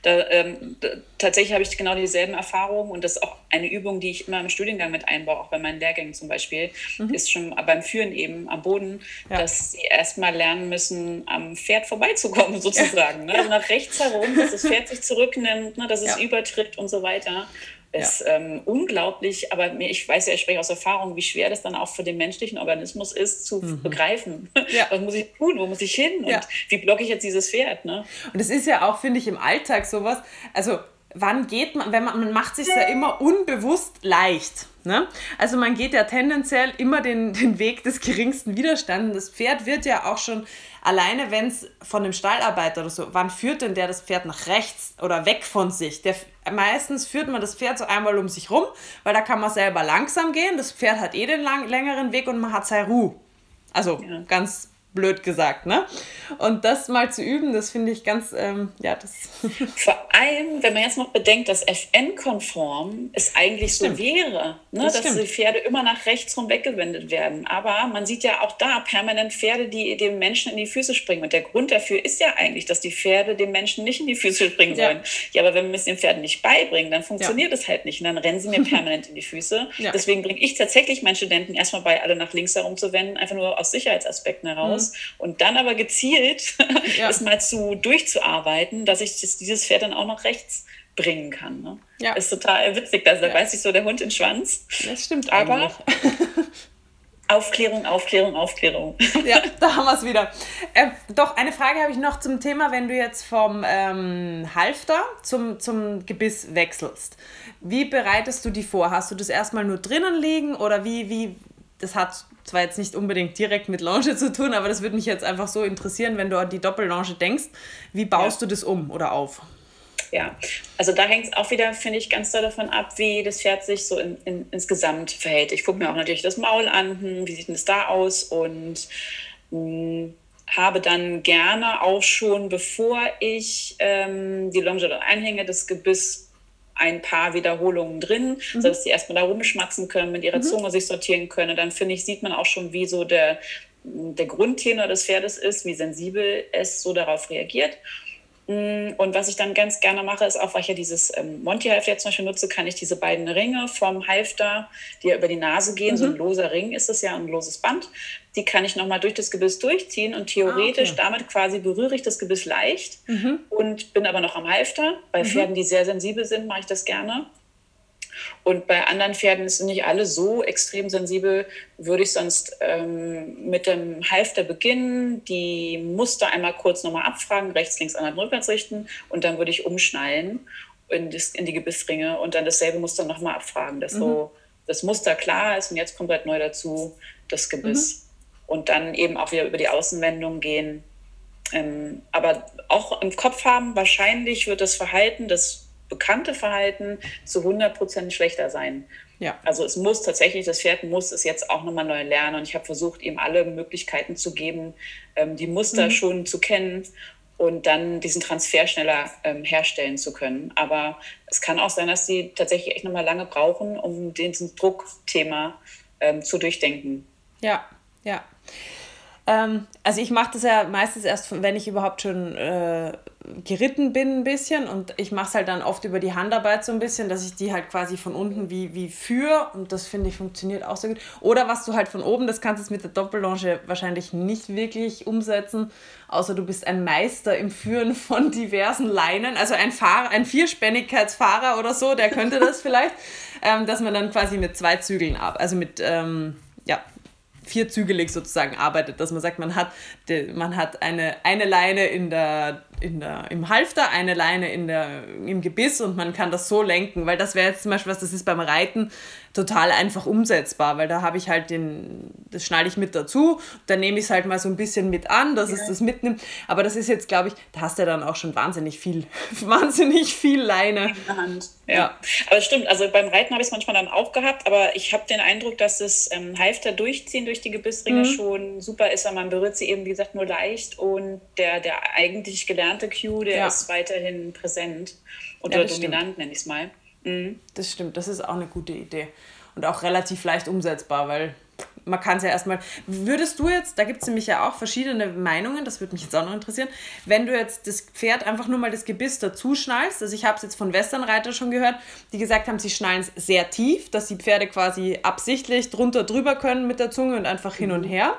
Da, ähm, da, tatsächlich habe ich genau dieselben Erfahrungen und das ist auch eine Übung, die ich immer im Studiengang mit einbaue, auch bei meinen Lehrgängen zum Beispiel, mhm. ist schon beim Führen eben am Boden, ja. dass sie erstmal lernen müssen, am Pferd vorbeizukommen <laughs> sozusagen. Ja. Ne? Also nach rechts herum, dass das Pferd sich zurücknimmt, ne? dass es übertritt und so weiter ist ja. ähm, unglaublich, aber ich weiß ja, ich spreche aus Erfahrung, wie schwer das dann auch für den menschlichen Organismus ist, zu mhm. begreifen. <laughs> Ja. Was muss ich tun? Wo muss ich hin? Und wie blocke ich jetzt dieses Pferd? Ne? Und es ist ja auch, finde ich, im Alltag sowas. Also, wann geht man, wenn man, man macht sich ja immer unbewusst leicht. Ne? Also man geht ja tendenziell immer den, <laughs> den Weg des geringsten Widerstands. Das Pferd wird ja auch schon, alleine wenn es von einem Stallarbeiter oder so, wann führt denn der das Pferd nach rechts oder weg von sich? Der, meistens führt man das Pferd so einmal um sich rum, weil da kann man selber langsam gehen. Das Pferd hat eh den lang, längeren Weg und man hat seine Ruhe. Also ja. ganz blöd gesagt, ne? Und das mal zu üben, das finde ich ganz, ähm, ja, das. <laughs> Vor allem, wenn man jetzt noch bedenkt, dass FN-konform es eigentlich so wäre, ne? Das dass stimmt. die Pferde immer nach rechts rum weggewendet werden. Aber man sieht ja auch da permanent Pferde, die dem Menschen in die Füße springen. Und der Grund dafür ist ja eigentlich, dass die Pferde dem Menschen nicht in die Füße springen wollen. Ja, ja aber wenn wir es den Pferden nicht beibringen, dann funktioniert ja. es halt nicht. Und dann rennen sie mir <laughs> permanent in die Füße. Ja. Deswegen bringe ich tatsächlich meinen Studenten erstmal bei, alle nach links herum zu wenden, einfach nur aus Sicherheitsaspekten heraus. Mhm muss. Und dann aber gezielt <laughs> ja. es mal zu durchzuarbeiten, dass ich das, dieses Pferd dann auch noch rechts bringen kann. Ne? Ja. Ist total witzig. Also, da ja. beißt sich so der Hund in Schwanz. Das stimmt aber. <laughs> Aufklärung, Aufklärung, Aufklärung. <laughs> Ja, da haben wir es wieder. Äh, doch, eine Frage habe ich noch zum Thema, wenn du jetzt vom ähm, Halfter zum, zum Gebiss wechselst. Wie bereitest du die vor? Hast du das erstmal nur drinnen liegen oder wie, wie, das hat zwar jetzt nicht unbedingt direkt mit Longe zu tun, aber das würde mich jetzt einfach so interessieren, wenn du an die Doppellonge denkst. Wie baust ja. du das um oder auf? Ja, also da hängt es auch wieder, finde ich, ganz doll davon ab, wie das Pferd sich so in, in, insgesamt verhält. Ich gucke mir auch natürlich das Maul an, hm, wie sieht denn das da aus und hm, habe dann gerne auch schon, bevor ich ähm, die Longe dort einhänge, das Gebiss ein paar Wiederholungen drin, mhm. sodass sie erstmal da rumschmatzen können, mit ihrer mhm. Zunge sich sortieren können. Dann finde ich, sieht man auch schon, wie so der, der Grundtenor des Pferdes ist, wie sensibel es so darauf reagiert. Mm, und was ich dann ganz gerne mache, ist auch, weil ich ja dieses ähm, Monty-Halfter zum Beispiel nutze, kann ich diese beiden Ringe vom Halfter, die ja über die Nase gehen, mhm. so ein mhm. loser Ring ist es ja, ein loses Band, die kann ich nochmal durch das Gebiss durchziehen und theoretisch ah, okay. damit quasi berühre ich das Gebiss leicht mhm. und bin aber noch am Halfter. Bei mhm. Pferden, die sehr sensibel sind, mache ich das gerne. Und bei anderen Pferden sind nicht alle so extrem sensibel, würde ich sonst ähm, mit dem Halfter beginnen, die Muster einmal kurz nochmal abfragen, rechts, links, anderen, rückwärts richten und dann würde ich umschnallen in, das, in die Gebissringe und dann dasselbe Muster nochmal abfragen, dass mhm. so das Muster klar ist und jetzt kommt halt neu dazu das Gebiss. Und dann eben auch wieder über die Außenwendung gehen. Ähm, aber auch im Kopf haben, wahrscheinlich wird das Verhalten, das bekannte Verhalten zu 100 Prozent schlechter sein. Ja. Also es muss tatsächlich, das Pferd muss es jetzt auch nochmal neu lernen. Und ich habe versucht, ihm alle Möglichkeiten zu geben, ähm, die Muster mhm. schon zu kennen und dann diesen Transfer schneller ähm, herstellen zu können. Aber es kann auch sein, dass sie tatsächlich echt nochmal lange brauchen, um dieses Druckthema ähm, zu durchdenken. Ja, ja. Ähm, also ich mache das ja meistens erst, wenn ich überhaupt schon äh, geritten bin ein bisschen und ich mache es halt dann oft über die Handarbeit so ein bisschen, dass ich die halt quasi von unten wie, wie führe und das finde ich funktioniert auch sehr gut. Oder was du halt von oben, das kannst du mit der Doppellonge wahrscheinlich nicht wirklich umsetzen, außer du bist ein Meister im Führen von diversen Leinen, also ein Fahrer, ein Vierspännigkeitsfahrer oder so, der könnte das <laughs> vielleicht, ähm, dass man dann quasi mit zwei Zügeln ab, also mit ähm, vierzügelig sozusagen arbeitet, dass man sagt, man hat, man hat eine, eine Leine in der, in der, im Halfter, eine Leine in der, im Gebiss und man kann das so lenken, weil das wäre jetzt zum Beispiel was, das ist beim Reiten total einfach umsetzbar, weil da habe ich halt den, das schneide ich mit dazu, dann nehme ich es halt mal so ein bisschen mit an, dass ja. es das mitnimmt, aber das ist jetzt, glaube ich, da hast du ja dann auch schon wahnsinnig viel, <laughs> wahnsinnig viel Leine. In der Hand. Ja. ja. aber es stimmt, also beim Reiten habe ich es manchmal dann auch gehabt, aber ich habe den Eindruck, dass das ähm, Halfter durchziehen durch die Gebissringe mhm. schon super ist, weil man berührt sie eben, wie gesagt, nur leicht und der, der eigentlich gelernte Cue, der ja. ist weiterhin präsent oder dominant, nenne ich es mal. Mhm. Das stimmt, das ist auch eine gute Idee. Und auch relativ leicht umsetzbar, weil man kann es ja erstmal. Würdest du jetzt, da gibt es nämlich ja auch verschiedene Meinungen, das würde mich jetzt auch noch interessieren, wenn du jetzt das Pferd einfach nur mal das Gebiss dazu schnallst, also ich habe es jetzt von Westernreiter schon gehört, die gesagt haben, sie schnallen es sehr tief, dass die Pferde quasi absichtlich drunter drüber können mit der Zunge und einfach hin und mhm. her.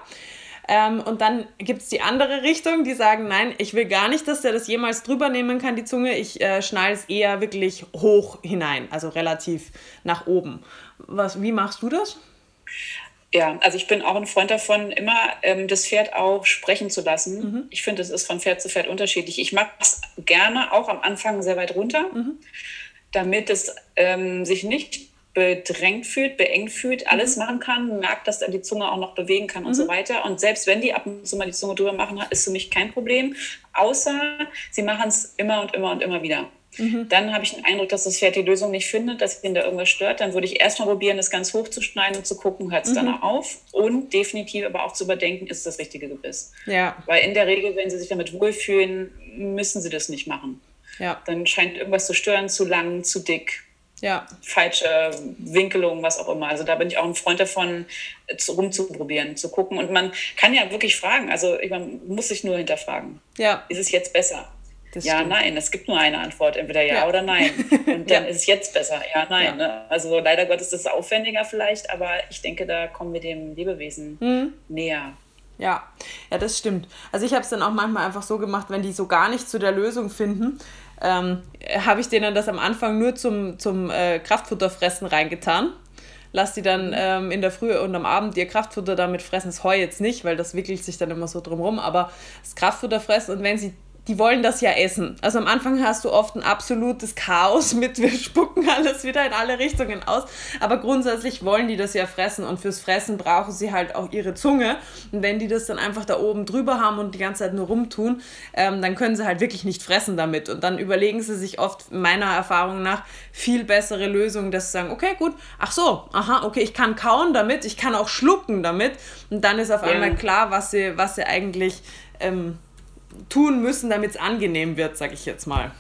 Ähm, und dann gibt es die andere Richtung, die sagen, nein, ich will gar nicht, dass der das jemals drüber nehmen kann, die Zunge. Ich äh, schnall es eher wirklich hoch hinein, also relativ nach oben. Was, wie machst du das? Ja, also ich bin auch ein Freund davon, immer ähm, das Pferd auch sprechen zu lassen. Mhm. Ich finde, es ist von Pferd zu Pferd unterschiedlich. Ich mag es gerne auch am Anfang sehr weit runter, mhm. damit es ähm, sich nicht bedrängt fühlt, beengt fühlt, alles mhm. machen kann, merkt, dass er die Zunge auch noch bewegen kann und mhm. so weiter. Und selbst wenn die ab und zu mal die Zunge drüber machen, ist für mich kein Problem, außer sie machen es immer und immer und immer wieder. Mhm. Dann habe ich den Eindruck, dass das Pferd die Lösung nicht findet, dass ihn da irgendwas stört. Dann würde ich erstmal probieren, das ganz hoch zu schneiden und zu gucken, hört es mhm. dann auf. Und definitiv aber auch zu überdenken, ist das richtige Gebiss. Ja. Weil in der Regel, wenn sie sich damit wohlfühlen, müssen sie das nicht machen. Ja. Dann scheint irgendwas zu stören, zu lang, zu dick ja. falsche Winkelung, was auch immer. Also da bin ich auch ein Freund davon, rumzuprobieren, zu gucken. Und man kann ja wirklich fragen. Also man muss sich nur hinterfragen. Ja. Ist es jetzt besser? Das ja, stimmt. nein. Es gibt nur eine Antwort, entweder ja, ja. oder nein. <laughs> Und dann ja. ist es jetzt besser. Ja, nein. Ne? Also leider Gottes ist es aufwendiger vielleicht, aber ich denke, da kommen wir dem Lebewesen mhm. näher. Ja, ja, das stimmt. Also ich habe es dann auch manchmal einfach so gemacht, wenn die so gar nicht zu der Lösung finden, ähm, habe ich denen das am Anfang nur zum, zum äh, Kraftfutterfressen reingetan. Lass die dann ähm, in der Früh und am Abend ihr Kraftfutter damit fressen. Das Heu jetzt nicht, weil das wickelt sich dann immer so drumrum, aber das Kraftfutter fressen und wenn sie die wollen das ja essen. Also am Anfang hast du oft ein absolutes Chaos <laughs> mit, wir spucken alles wieder in alle Richtungen aus. Aber grundsätzlich wollen die das ja fressen und fürs Fressen brauchen sie halt auch ihre Zunge. Und wenn die das dann einfach da oben drüber haben und die ganze Zeit nur rumtun, ähm, dann können sie halt wirklich nicht fressen damit. Und dann überlegen sie sich oft, meiner Erfahrung nach, viel bessere Lösungen, dass sie sagen, okay, gut, ach so, aha, okay, ich kann kauen damit, ich kann auch schlucken damit. Und dann ist auf einmal klar, was sie, was sie eigentlich... Ähm, tun müssen, damit es angenehm wird, sage ich jetzt mal.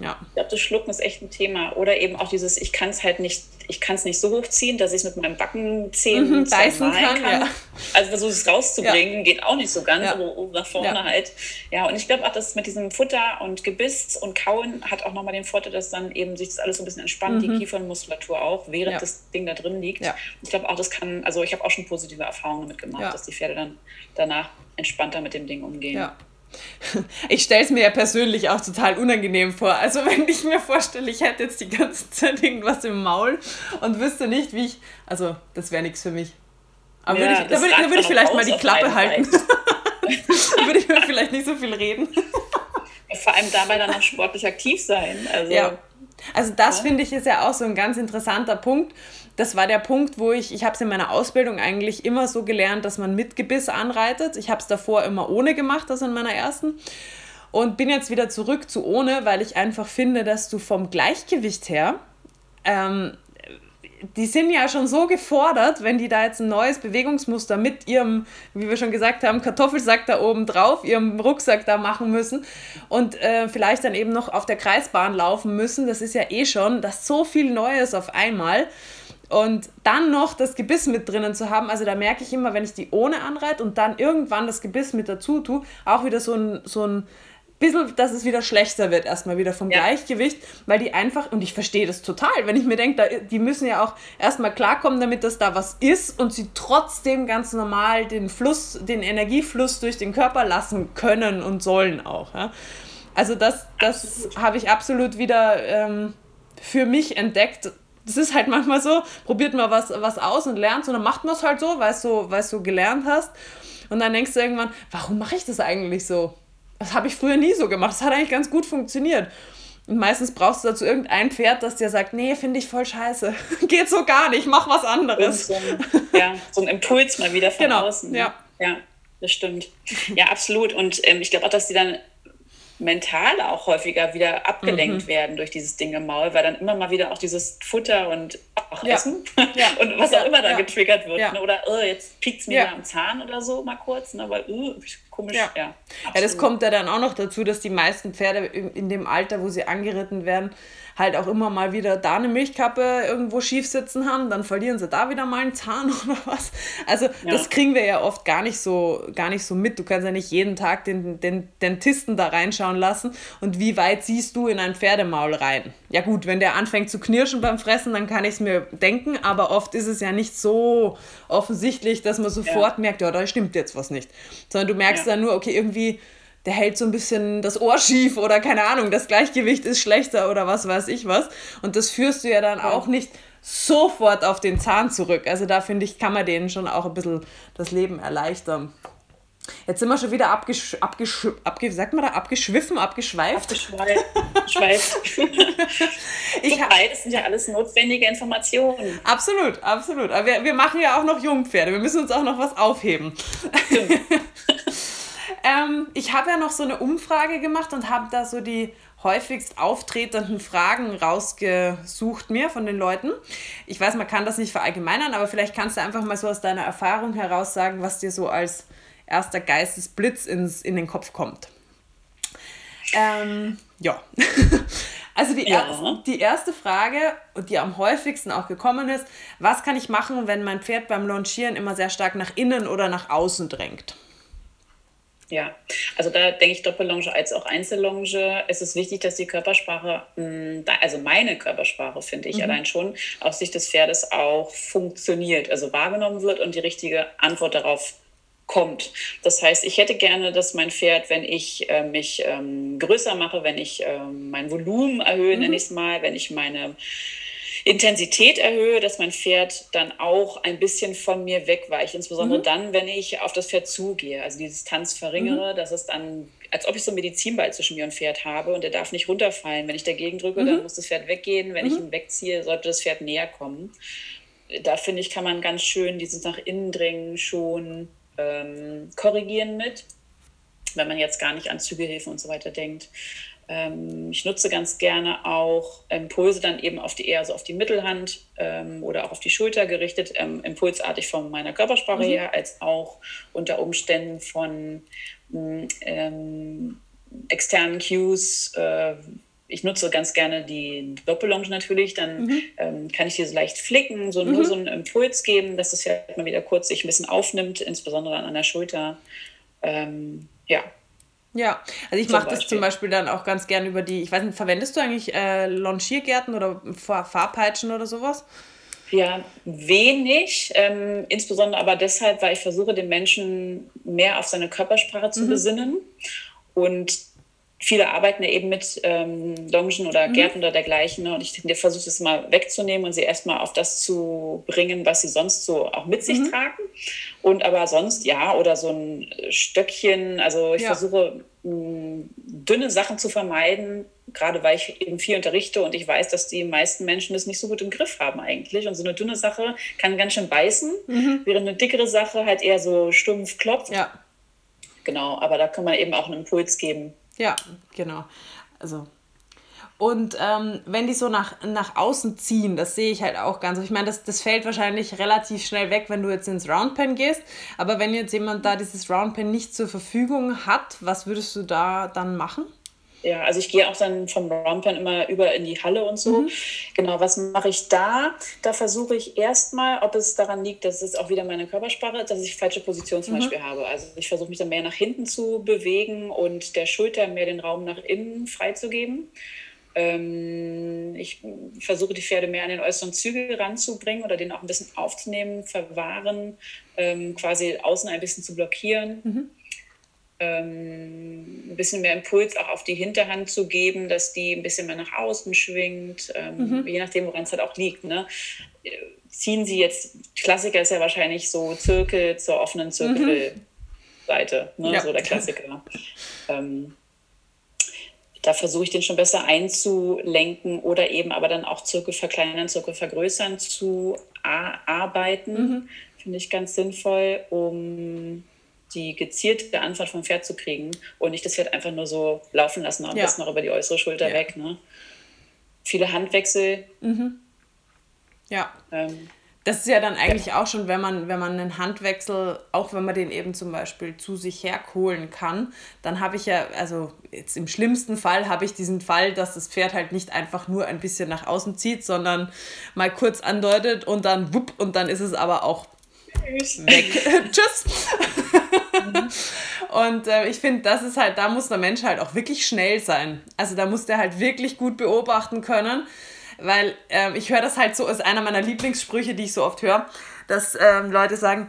Ja. Ich glaube, das Schlucken ist echt ein Thema. Oder eben auch dieses, ich kann es halt nicht, ich kann es nicht so hochziehen, dass ich es mit meinem Backenzähnen mhm, beißen kann. kann. Ja. Also versuche es rauszubringen, ja. geht auch nicht so ganz, ja. aber nach vorne halt. Ja, und ich glaube auch, dass mit diesem Futter und Gebiss und Kauen hat auch nochmal den Vorteil, dass dann eben sich das alles so ein bisschen entspannt, mhm. die Kiefernmuskulatur auch, während das Ding da drin liegt. Ich glaube auch, das kann, also ich habe auch schon positive Erfahrungen damit gemacht, dass die Pferde dann danach entspannter mit dem Ding umgehen. Ja. <laughs> Ich stelle es mir ja persönlich auch total unangenehm vor. Also wenn ich mir vorstelle, ich hätte jetzt die ganze <laughs> Zeit irgendwas im Maul und wüsste nicht, wie ich... Also das wäre nichts für mich. Aber ja, ich, da würde, da würde ich vielleicht mal die Klappe halten. <laughs> da würde ich mir vielleicht nicht so viel reden. Vor allem dabei dann auch sportlich aktiv sein. Also, ja. also das ja. finde ich ist ja auch so ein ganz interessanter Punkt das war der Punkt, wo ich, ich habe es in meiner Ausbildung eigentlich immer so gelernt, dass man mit Gebiss anreitet. Ich habe es davor immer ohne gemacht, das in meiner ersten. Und bin jetzt wieder zurück zu ohne, weil ich einfach finde, dass du vom Gleichgewicht her, ähm, die sind ja schon so gefordert, wenn die da jetzt ein neues Bewegungsmuster mit ihrem, wie wir schon gesagt haben, Kartoffelsack da oben drauf, ihrem Rucksack da machen müssen und äh, vielleicht dann eben noch auf der Kreisbahn laufen müssen. Das ist ja eh schon, das ist so viel Neues auf einmal. Und dann noch das Gebiss mit drinnen zu haben, also da merke ich immer, wenn ich die ohne anreite und dann irgendwann das Gebiss mit dazu tue, auch wieder so ein, so ein bisschen, dass es wieder schlechter wird, erstmal wieder vom ja. Gleichgewicht, weil die einfach, und ich verstehe das total, wenn ich mir denke, die müssen ja auch erstmal klarkommen, damit das da was ist und sie trotzdem ganz normal den Fluss, den Energiefluss durch den Körper lassen können und sollen auch. Ja? Also das, das habe ich absolut wieder ähm, für mich entdeckt. Das ist halt manchmal so, probiert mal was, was aus und lernt und dann macht man es halt so, weil du, weil du gelernt hast. Und dann denkst du irgendwann, warum mache ich das eigentlich so? Das habe ich früher nie so gemacht. Das hat eigentlich ganz gut funktioniert. Und meistens brauchst du dazu irgendein Pferd, das dir sagt, nee, finde ich voll scheiße. <laughs> Geht so gar nicht, mach was anderes. So ein, ja, so ein Impuls mal wieder von genau, außen. Ja. ja, das stimmt. Ja, absolut. Und ähm, ich glaube auch, dass die dann mental auch häufiger wieder abgelenkt mhm. werden durch dieses Ding im Maul, weil dann immer mal wieder auch dieses Futter und auch ja. Essen ja. <laughs> und was auch immer da ja. getriggert wird. Ne? Oder oh, jetzt piekt es mir ja. am Zahn oder so mal kurz, ne? weil uh, komisch. Ja. Ja. ja, das kommt ja dann auch noch dazu, dass die meisten Pferde in, dem Alter, wo sie angeritten werden, halt auch immer mal wieder da eine Milchkappe irgendwo schief sitzen haben, dann verlieren sie da wieder mal einen Zahn <laughs> oder was. Also ja. das kriegen wir ja oft gar nicht so, gar nicht so mit. Du kannst ja nicht jeden Tag den, den Dentisten da reinschauen lassen und wie weit siehst du in ein Pferdemaul rein. Ja gut, wenn der anfängt zu knirschen beim Fressen, dann kann ich es mir denken, aber oft ist es ja nicht so offensichtlich, dass man sofort ja. merkt, ja, da stimmt jetzt was nicht. Sondern du merkst ja. dann nur, okay, irgendwie der hält so ein bisschen das Ohr schief oder keine Ahnung, das Gleichgewicht ist schlechter oder was weiß ich was. Und das führst du ja dann auch nicht sofort auf den Zahn zurück. Also da finde ich, kann man denen schon auch ein bisschen das Leben erleichtern. Jetzt sind wir schon wieder abgesch abgesch abge sagt man da, abgeschwiffen, abgeschweift. Abgeschweift. <laughs> ich das sind ja alles notwendige Informationen. Absolut, absolut. Aber wir, wir machen ja auch noch Jungpferde. Wir müssen uns auch noch was aufheben. <laughs> Ähm, ich habe ja noch so eine Umfrage gemacht und habe da so die häufigst auftretenden Fragen rausgesucht mir von den Leuten. Ich weiß, man kann das nicht verallgemeinern, aber vielleicht kannst du einfach mal so aus deiner Erfahrung heraus sagen, was dir so als erster Geistesblitz ins, in den Kopf kommt. Ähm, ja. <laughs> Also die, ja. er, die erste Frage, die am häufigsten auch gekommen ist, was kann ich machen, wenn mein Pferd beim Launchieren immer sehr stark nach innen oder nach außen drängt? Ja, also da denke ich Doppellonge als auch Einzellonge. Es ist wichtig, dass die Körpersprache, mm, also meine Körpersprache finde ich mhm. allein schon, aus Sicht des Pferdes auch funktioniert, also wahrgenommen wird und die richtige Antwort darauf kommt. Das heißt, ich hätte gerne, dass mein Pferd, wenn ich äh, mich ähm, größer mache, wenn ich äh, mein Volumen erhöhe, mhm. nenne ich es mal, wenn ich meine Intensität erhöhe, dass mein Pferd dann auch ein bisschen von mir wegweicht. Insbesondere mhm. dann, wenn ich auf das Pferd zugehe, also die Distanz verringere, mhm. dass es dann, als ob ich so einen Medizinball zwischen mir und Pferd habe und der darf nicht runterfallen. Wenn ich dagegen drücke, mhm. dann muss das Pferd weggehen. Wenn ich mhm. ihn wegziehe, sollte das Pferd näher kommen. Da finde ich, kann man ganz schön dieses nach innen dringen schon ähm, korrigieren mit, wenn man jetzt gar nicht an Zügehilfen und so weiter denkt. Ähm, ich nutze ganz gerne auch Impulse dann eben auf die eher so auf die Mittelhand ähm, oder auch auf die Schulter gerichtet, ähm, impulsartig von meiner Körpersprache mhm. her, als auch unter Umständen von mm, ähm, externen Cues. Äh, ich nutze ganz gerne die Doppellonge natürlich, dann mhm. ähm, kann ich die so leicht flicken, so mhm. nur so einen Impuls geben, dass das ja mal wieder kurz sich ein bisschen aufnimmt, insbesondere an der Schulter. Ähm, ja, ja, also ich mache das zum Beispiel dann auch ganz gern über die, ich weiß nicht, verwendest du eigentlich äh, Longiergärten oder Fahrpeitschen oder sowas? Ja, wenig, ähm, insbesondere aber deshalb, weil ich versuche, den Menschen mehr auf seine Körpersprache zu mhm. besinnen. Und viele arbeiten ja eben mit ähm, Longen oder mhm. Gärten oder dergleichen. Ne? Und ich versuche es mal wegzunehmen und sie erstmal auf das zu bringen, was sie sonst so auch mit sich mhm. tragen. Und aber sonst ja, oder so ein Stöckchen. Also ich ja. versuche mh, dünne Sachen zu vermeiden, gerade weil ich eben viel unterrichte und ich weiß, dass die meisten Menschen das nicht so gut im Griff haben eigentlich. Und so eine dünne Sache kann ganz schön beißen, mhm. während eine dickere Sache halt eher so stumpf klopft. Ja. Genau, aber da kann man eben auch einen Impuls geben. Ja, genau. Also und ähm, wenn die so nach, nach außen ziehen, das sehe ich halt auch ganz. Ich meine, das, das fällt wahrscheinlich relativ schnell weg, wenn du jetzt ins Roundpen gehst. Aber wenn jetzt jemand da dieses Roundpen nicht zur Verfügung hat, was würdest du da dann machen? Ja, also ich gehe auch dann vom Rampern immer über in die Halle und so. Mhm. Genau, was mache ich da? Da versuche ich erstmal, ob es daran liegt, dass es auch wieder meine Körpersprache, dass ich falsche Position zum mhm. Beispiel habe. Also ich versuche mich dann mehr nach hinten zu bewegen und der Schulter mehr den Raum nach innen freizugeben. Ähm, ich versuche die Pferde mehr an den äußeren Zügel ranzubringen oder den auch ein bisschen aufzunehmen, verwahren, ähm, quasi außen ein bisschen zu blockieren. Mhm. Ähm, ein bisschen mehr Impuls auch auf die Hinterhand zu geben, dass die ein bisschen mehr nach außen schwingt, ähm, mhm. je nachdem, woran es halt auch liegt. Ne? Ziehen Sie jetzt, Klassiker ist ja wahrscheinlich so Zirkel zur offenen Zirkelseite, mhm. ne? ja. so der Klassiker. Ähm, da versuche ich den schon besser einzulenken oder eben aber dann auch Zirkel verkleinern, Zirkel vergrößern zu arbeiten. Mhm. Finde ich ganz sinnvoll, um die gezielte Antwort vom Pferd zu kriegen und nicht das Pferd einfach nur so laufen lassen und ja. das noch über die äußere Schulter ja. weg. Ne? Viele Handwechsel. Mhm. Ja. Ähm, das ist ja dann eigentlich auch schon, wenn man, wenn man einen Handwechsel, auch wenn man den eben zum Beispiel zu sich herholen kann, dann habe ich ja, also jetzt im schlimmsten Fall habe ich diesen Fall, dass das Pferd halt nicht einfach nur ein bisschen nach außen zieht, sondern mal kurz andeutet und dann wupp und dann ist es aber auch weg. <laughs> Tschüss. <laughs> und äh, ich finde, das ist halt, da muss der Mensch halt auch wirklich schnell sein. Also da muss der halt wirklich gut beobachten können weil ähm, ich höre das halt so, ist einer meiner Lieblingssprüche, die ich so oft höre, dass ähm, Leute sagen,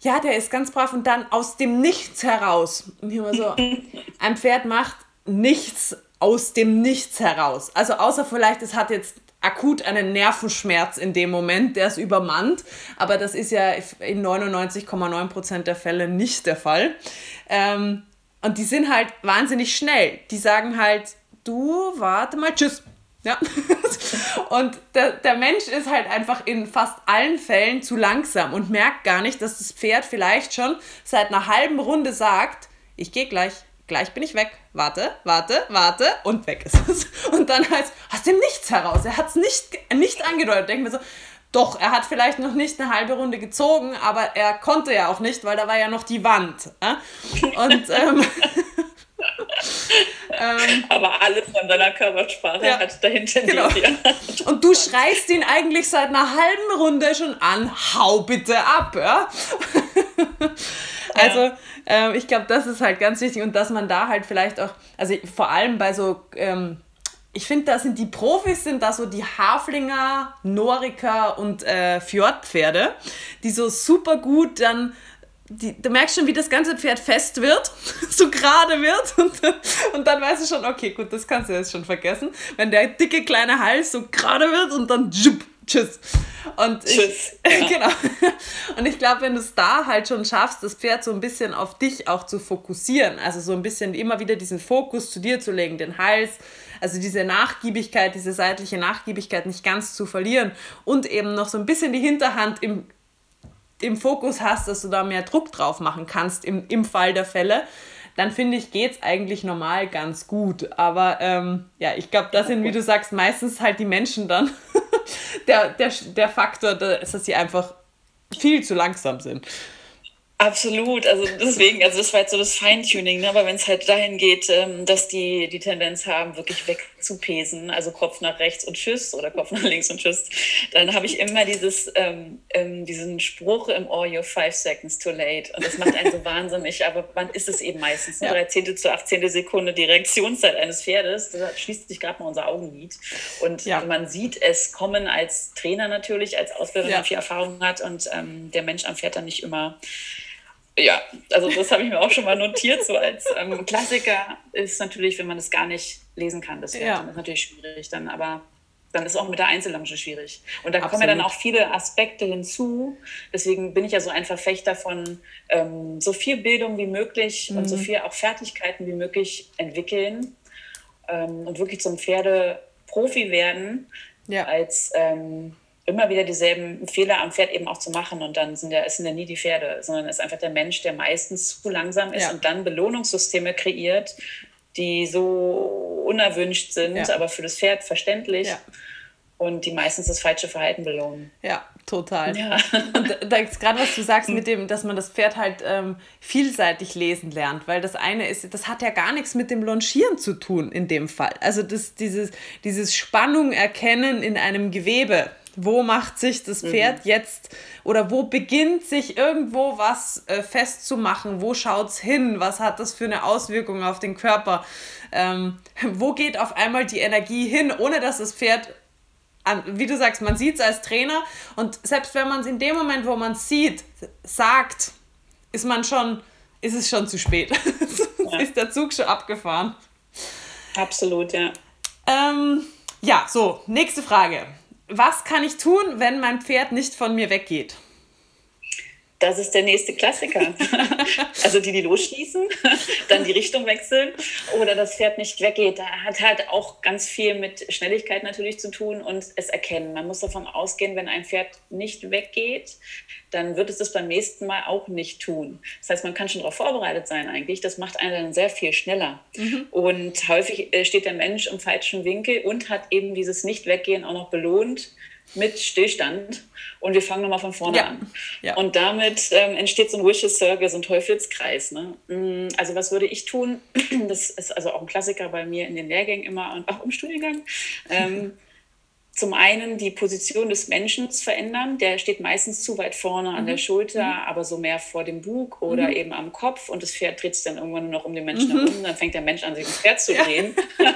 ja, der ist ganz brav und dann aus dem Nichts heraus. Und hier immer so, <laughs> ein Pferd macht nichts aus dem Nichts heraus. Also außer vielleicht, es hat jetzt akut einen Nervenschmerz in dem Moment, der ist übermannt, aber das ist ja in 99,9% der Fälle nicht der Fall. Ähm, und die sind halt wahnsinnig schnell. Die sagen halt, du, warte mal, tschüss, ja. <laughs> Und der, der Mensch ist halt einfach in fast allen Fällen zu langsam und merkt gar nicht, dass das Pferd vielleicht schon seit einer halben Runde sagt, ich gehe gleich, gleich bin ich weg. Warte, warte, warte und weg ist es. <laughs> Und dann heißt, aus dem Nichts heraus. Er hat es nicht, nicht angedeutet. Denken wir so, doch, er hat vielleicht noch nicht eine halbe Runde gezogen, aber er konnte ja auch nicht, weil da war ja noch die Wand. Und <laughs> ähm, <laughs> ähm, Aber alles an deiner Körpersprache ja, hat dahinter genau. Und du schreist ihn eigentlich seit einer halben Runde schon an, hau bitte ab, ja? Also. Ähm, ich glaube, das ist halt ganz wichtig und dass man da halt vielleicht auch, also vor allem bei so, ähm, ich finde, da sind die Profis, sind da so die Haflinger, Noriker und äh, Fjordpferde, die so super gut dann die, du merkst schon, wie das ganze Pferd fest wird, <laughs> so gerade wird und, und dann weißt du schon, okay, gut, das kannst du jetzt schon vergessen. Wenn der dicke kleine Hals so gerade wird und dann jupp, tschüss. Und tschüss. Ich, <laughs> ja. genau. Und ich glaube, wenn du es da halt schon schaffst, das Pferd so ein bisschen auf dich auch zu fokussieren, also so ein bisschen immer wieder diesen Fokus zu dir zu legen, den Hals, also diese Nachgiebigkeit, diese seitliche Nachgiebigkeit nicht ganz zu verlieren und eben noch so ein bisschen die Hinterhand im im Fokus hast, dass du da mehr Druck drauf machen kannst im, im Fall der Fälle, dann finde ich, geht es eigentlich normal ganz gut. Aber ähm, ja, ich glaube, das sind, wie du sagst, meistens halt die Menschen dann <laughs> der, der, der Faktor, dass sie einfach viel zu langsam sind. Absolut, also deswegen, also das war jetzt so das Feintuning, ne? aber wenn es halt dahin geht, ähm, dass die die Tendenz haben, wirklich wegzupesen, also Kopf nach rechts und Tschüss oder Kopf nach links und Tschüss, dann habe ich immer dieses, ähm, ähm, diesen Spruch im Ohr, you're five seconds too late und das macht einen so <laughs> wahnsinnig, aber wann ist es eben meistens? Ne? Ja. 13. zu 18. Sekunde die Reaktionszeit eines Pferdes, da schließt sich gerade mal unser Augenlid und ja. man sieht es kommen als Trainer natürlich, als Ausbilder, ja. der viel Erfahrung hat und ähm, der Mensch am Pferd dann nicht immer ja, also das habe ich mir auch schon mal notiert. So als ähm, Klassiker ist natürlich, wenn man es gar nicht lesen kann, das, ja. das ist natürlich schwierig dann, aber dann ist auch mit der Einzellonge schwierig. Und da Absolut. kommen ja dann auch viele Aspekte hinzu. Deswegen bin ich ja so ein Verfechter von ähm, so viel Bildung wie möglich mhm. und so mhm. viel auch Fertigkeiten wie möglich entwickeln ähm, und wirklich zum Pferdeprofi werden, ja. als ähm, immer wieder dieselben Fehler am Pferd eben auch zu machen und dann sind ja, es sind ja nie die Pferde, sondern es ist einfach der Mensch, der meistens zu langsam ist ja. und dann Belohnungssysteme kreiert, die so unerwünscht sind, ja. aber für das Pferd verständlich. Ja. Und die meistens das falsche Verhalten belohnen. Ja, Total. <laughs> Und da ist gerade, was du sagst mit dem, dass man das Pferd halt ähm, vielseitig lesen lernt, weil das eine ist, das hat ja gar nichts mit dem Longieren zu tun in dem Fall. Also das, dieses, dieses Spannung erkennen in einem Gewebe. Wo macht sich das mhm. Pferd mhm. jetzt oder wo beginnt sich irgendwo was äh, festzumachen? Wo schaut es hin? Was hat das für eine Auswirkung auf den Körper? Ähm, wo geht auf einmal die Energie hin, ohne dass das Pferd wie du sagst, man sieht es als Trainer und selbst wenn man es in dem Moment, wo man es sieht, sagt, ist man schon, ist es schon zu spät. <laughs> Ja. ist der Zug schon abgefahren. Absolut, ja. Ähm, ja, so, nächste Frage. Was kann ich tun, wenn mein Pferd nicht von mir weggeht? Das ist der nächste Klassiker. <laughs> also die, die losschießen, dann die Richtung wechseln oder das Pferd nicht weggeht. Da hat halt auch ganz viel mit Schnelligkeit natürlich zu tun und es erkennen. Man muss davon ausgehen, wenn ein Pferd nicht weggeht, dann wird es das beim nächsten Mal auch nicht tun. Das heißt, man kann schon darauf vorbereitet sein eigentlich. Das macht einen dann sehr viel schneller. Mhm. Und häufig äh, steht der Mensch im falschen Winkel und hat eben dieses Nicht-Weggehen auch noch belohnt mit Stillstand und wir fangen nochmal von vorne ja. an. Ja. Und damit ähm, entsteht so ein Wishes Circle, so ein Teufelskreis. Ne? Mm, also was würde ich tun? <clears throat> Das ist also auch ein Klassiker bei mir in den Lehrgängen immer und auch im Studiengang. Ähm, zum einen die Position des Menschen verändern. Der steht meistens zu weit vorne an mhm. der Schulter, mhm. aber so mehr vor dem Bug oder mhm. eben am Kopf. Und das Pferd dreht sich dann irgendwann nur noch um den Menschen mhm. herum. Dann fängt der Mensch an, sich ins Pferd zu <laughs> drehen. Ja.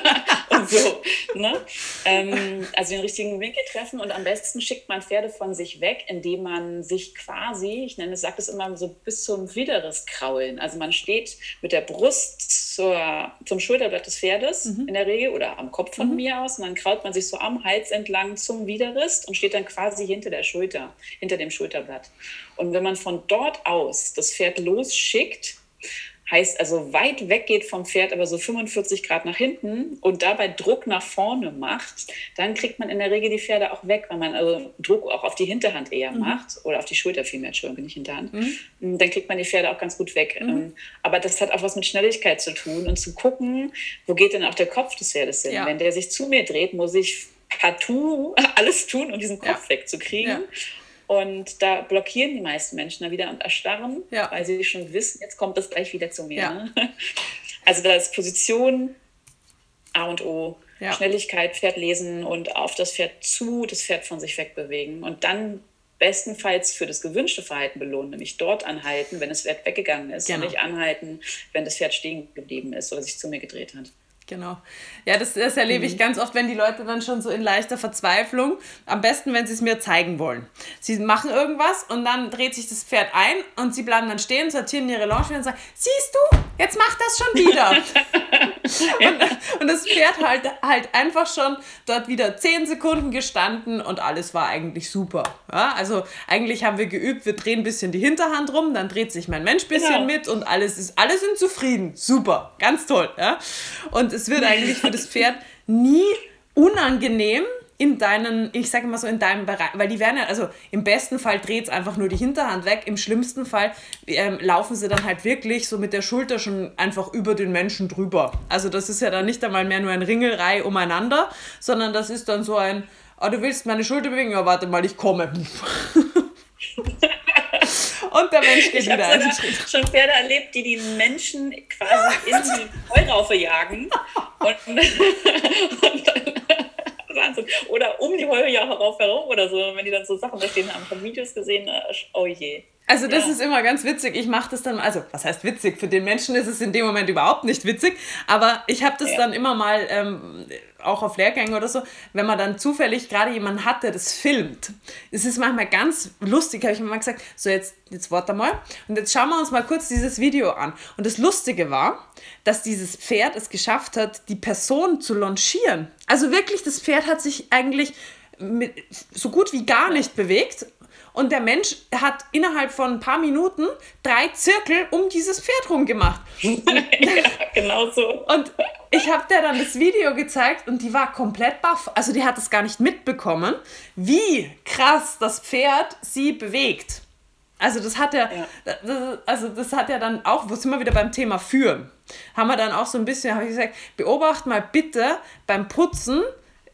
<laughs> und so. Ne? Ähm, also den richtigen Winkel treffen. Und am besten schickt man Pferde von sich weg, indem man sich quasi, ich nenne es, sage es immer so bis zum Widerriss kraulen. Also man steht mit der Brust zur, zum Schulterblatt des Pferdes mhm. in der Regel oder am Kopf von mhm. mir aus. Und dann kraut man sich so am Hals entlang entlang zum Widerrist und steht dann quasi hinter der Schulter, hinter dem Schulterblatt. Und wenn man von dort aus das Pferd losschickt, heißt also weit weg geht vom Pferd, aber so 45 Grad nach hinten und dabei Druck nach vorne macht, dann kriegt man in der Regel die Pferde auch weg, weil man also Druck auch auf die Hinterhand eher mhm. macht oder auf die Schulter vielmehr, Entschuldigung, nicht Hinterhand. Mhm. Dann kriegt man die Pferde auch ganz gut weg. Mhm. Ähm, aber das hat auch was mit Schnelligkeit zu tun und zu gucken, wo geht denn auch der Kopf des Pferdes hin. Ja. Wenn der sich zu mir dreht, muss ich partout <laughs> alles tun, um diesen Kopf ja. wegzukriegen. Ja. Und da blockieren die meisten Menschen dann wieder und erstarren, ja. weil sie schon wissen, jetzt kommt das gleich wieder zu mir. Ne? <laughs> Also da ist Position A und O. Schnelligkeit, Pferd lesen und auf das Pferd zu, das Pferd von sich wegbewegen. Und dann bestenfalls für das gewünschte Verhalten belohnen, nämlich dort anhalten, wenn das Pferd weggegangen ist genau. und nicht anhalten, wenn das Pferd stehen geblieben ist oder sich zu mir gedreht hat. Genau. Ja, das, das erlebe ich mhm. ganz oft, wenn die Leute dann schon so in leichter Verzweiflung, am besten, wenn sie es mir zeigen wollen. Sie machen irgendwas und dann dreht sich das Pferd ein und sie bleiben dann stehen, sortieren ihre Longe und sagen, siehst du, jetzt macht das schon wieder. <laughs> und, und, das Pferd halt, halt einfach schon dort wieder zehn Sekunden gestanden und alles war eigentlich super. Ja, also eigentlich haben wir geübt, wir drehen ein bisschen die Hinterhand rum, dann dreht sich mein Mensch ein bisschen genau. mit und alles ist, alle sind zufrieden. Super, ganz toll. Ja? Und es wird eigentlich für das Pferd nie unangenehm in deinen, ich sage mal so, in deinem Bereich, weil die werden ja, also im besten Fall dreht es einfach nur die Hinterhand weg, im schlimmsten Fall ähm, laufen sie dann halt wirklich so mit der Schulter schon einfach über den Menschen drüber. Also das ist ja dann nicht einmal mehr nur ein Ringelrei umeinander, sondern das ist dann so ein, oh, du willst meine Schulter bewegen, ja, warte mal, ich komme. <laughs> und der Mensch geht ich wieder einen Schritt. schon Pferde erlebt, die die Menschen quasi in die Heuraufe jagen. Und, und <laughs> dann, Wahnsinn. Oder um die Heuraufe herum oder so, wenn die dann so Sachen da stehen haben, von Videos gesehen, äh, oh je. Also das ja. ist immer ganz witzig. Ich mache das dann, also was heißt witzig? Für den Menschen ist es in dem Moment überhaupt nicht witzig, aber ich habe das ja. dann immer mal ähm, auch auf Lehrgängen oder so, wenn man dann zufällig gerade jemanden hat, der das filmt. Es ist manchmal ganz lustig, habe ich mir mal gesagt, so jetzt, jetzt warte mal und jetzt schauen wir uns mal kurz dieses Video an. Und das Lustige war, dass dieses Pferd es geschafft hat, die Person zu launchieren. Also wirklich, das Pferd hat sich eigentlich mit, so gut wie gar nicht bewegt und der Mensch hat innerhalb von ein paar Minuten drei Zirkel um dieses Pferd rum gemacht. ja, <laughs> genau so. Und ich habe der dann das Video gezeigt und die war komplett baff. Also die hat es gar nicht mitbekommen, wie krass das Pferd sie bewegt. Also das hat ja, ja. also das hat ja dann auch, wo sind wir wieder beim Thema Führen? Haben wir dann auch so ein bisschen, habe ich gesagt, beobacht mal bitte beim Putzen,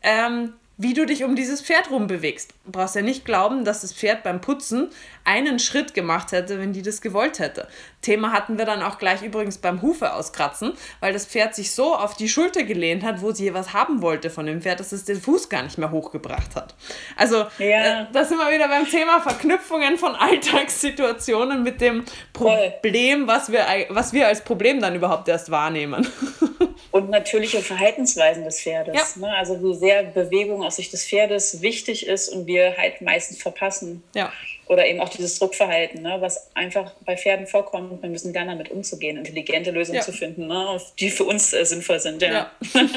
ähm, wie du dich um dieses Pferd rumbewegst. Du brauchst ja nicht glauben, dass das Pferd beim Putzen einen Schritt gemacht hätte, wenn die das gewollt hätte. Thema hatten wir dann auch gleich übrigens beim Hufe auskratzen, weil das Pferd sich so auf die Schulter gelehnt hat, wo sie was haben wollte von dem Pferd, dass es den Fuß gar nicht mehr hochgebracht hat. Also, ja. äh, da sind wir wieder beim Thema Verknüpfungen von <laughs> Alltagssituationen mit dem Problem, was wir, was wir als Problem dann überhaupt erst wahrnehmen. <laughs> Und natürliche Verhaltensweisen des Pferdes. Ja. Ne? Also wie sehr Bewegung aus Sicht des Pferdes wichtig ist und wir halt meistens verpassen. Ja. Oder eben auch dieses Druckverhalten, ne? was einfach bei Pferden vorkommt. Wir müssen lernen, damit umzugehen, intelligente Lösungen ja. zu finden, ne? die für uns äh, sinnvoll sind. Ja. ja. <laughs>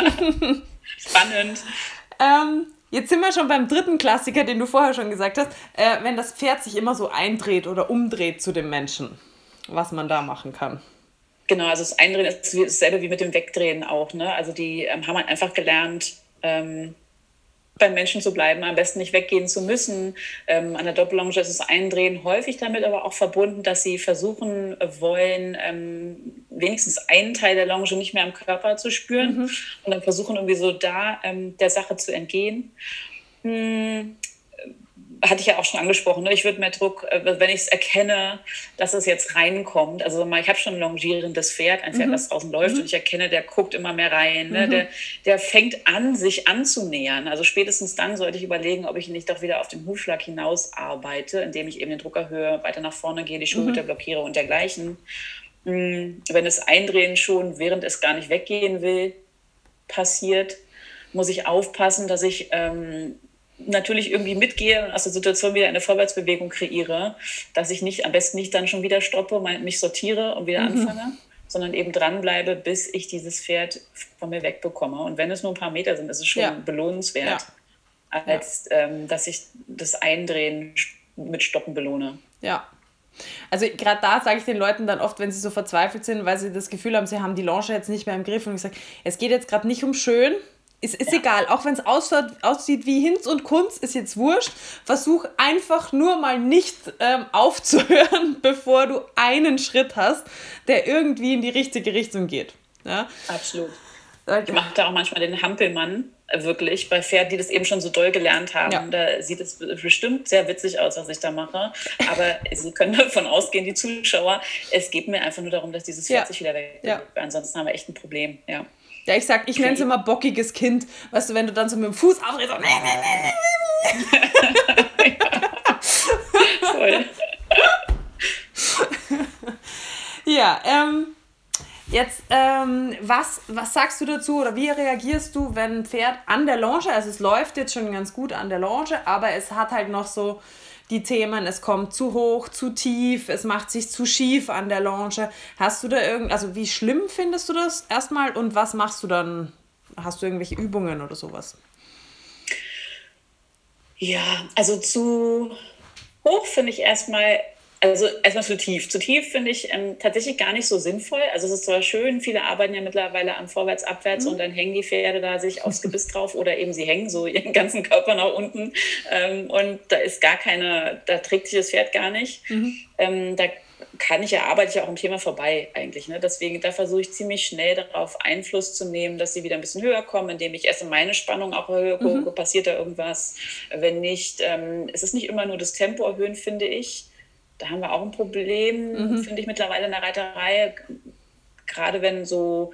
Spannend. Ähm, Jetzt sind wir schon beim dritten Klassiker, den du vorher schon gesagt hast. Äh, wenn das Pferd sich immer so eindreht oder umdreht zu dem Menschen, was man da machen kann. Genau, also das Eindrehen ist dasselbe wie mit dem Wegdrehen auch. Ne? Also die ähm, haben halt einfach gelernt, ähm, beim Menschen zu bleiben, am besten nicht weggehen zu müssen. Ähm, an der Doppellonge ist das Eindrehen häufig damit aber auch verbunden, dass sie versuchen wollen, ähm, wenigstens einen Teil der Longe nicht mehr am Körper zu spüren mhm. und dann versuchen irgendwie so da ähm, der Sache zu entgehen. Hm, hatte ich ja auch schon angesprochen, ne? ich würde mehr Druck, äh, wenn ich es erkenne, dass es jetzt reinkommt. Also ich habe schon ein longierendes Pferd, ein Pferd, mhm. das draußen läuft mhm. und ich erkenne, der guckt immer mehr rein. Ne? Mhm. Der, der fängt an, sich anzunähern. Also spätestens dann sollte ich überlegen, ob ich nicht doch wieder auf den Hufschlag hinaus arbeite, indem ich eben den Druck erhöhe, weiter nach vorne gehe, die Schulter mhm. blockiere und dergleichen. Hm, wenn das Eindrehen schon, während es gar nicht weggehen will, passiert, muss ich aufpassen, dass ich ähm, natürlich irgendwie mitgehe und aus der Situation wieder eine Vorwärtsbewegung kreiere, dass ich nicht am besten nicht dann schon wieder stoppe, mich sortiere und wieder mhm. anfange, sondern eben dranbleibe, bis ich dieses Pferd von mir wegbekomme. Und wenn es nur ein paar Meter sind, ist es schon ja. belohnenswert, ja. als ja. Ähm, dass ich das Eindrehen mit Stoppen belohne. Ja. Also gerade da sage ich den Leuten dann oft, wenn sie so verzweifelt sind, weil sie das Gefühl haben, sie haben die Longe jetzt nicht mehr im Griff und ich sage, es geht jetzt gerade nicht um schön, ist, ist ja. egal, auch wenn es aussieht wie Hinz und Kunz, ist jetzt wurscht. Versuch einfach nur mal nicht ähm, aufzuhören, <laughs> bevor du einen Schritt hast, der irgendwie in die richtige Richtung geht. Ja? Absolut. Ich mache da auch manchmal den Hampelmann, äh, wirklich, bei Pferden, die das eben schon so doll gelernt haben. Ja. Da sieht es bestimmt sehr witzig aus, was ich da mache. Aber <laughs> Sie können davon ausgehen, die Zuschauer, es geht mir einfach nur darum, dass dieses Pferd ja. sich wieder weg. Ja. Ansonsten haben wir echt ein Problem. Ja. Ja, ich sag, ich nenne es immer bockiges Kind. Weißt du, wenn du dann so mit dem Fuß aufredest, so. Voll. ja, ähm, jetzt, ähm, was, was sagst du dazu oder wie reagierst du, wenn ein Pferd an der Longe, also es läuft jetzt schon ganz gut an der Longe, aber es hat halt noch so die Themen, es kommt zu hoch, zu tief, es macht sich zu schief an der Longe. Hast du da irgend, also wie schlimm findest du das erstmal und was machst du dann? Hast du irgendwelche Übungen oder sowas? Ja, also zu hoch finde ich erstmal also erstmal zu tief. Zu tief finde ich ähm, tatsächlich gar nicht so sinnvoll. Also es ist zwar schön, viele arbeiten ja mittlerweile am Vorwärts, Abwärts mhm. und dann hängen die Pferde da sich aufs <laughs> Gebiss drauf oder eben sie hängen so ihren ganzen Körper nach unten ähm, und da ist gar keine, da trägt sich das Pferd gar nicht. Mhm. Ähm, da kann ich ja, arbeite ich ja auch im Thema vorbei eigentlich. Ne? Deswegen, da versuche ich ziemlich schnell darauf Einfluss zu nehmen, dass sie wieder ein bisschen höher kommen, indem ich erst meine Spannung auch erhöhe, mhm. passiert da irgendwas. Wenn nicht, ähm, es ist nicht immer nur das Tempo erhöhen, finde ich da haben wir auch ein Problem, mhm. finde ich mittlerweile in der Reiterei. Gerade wenn so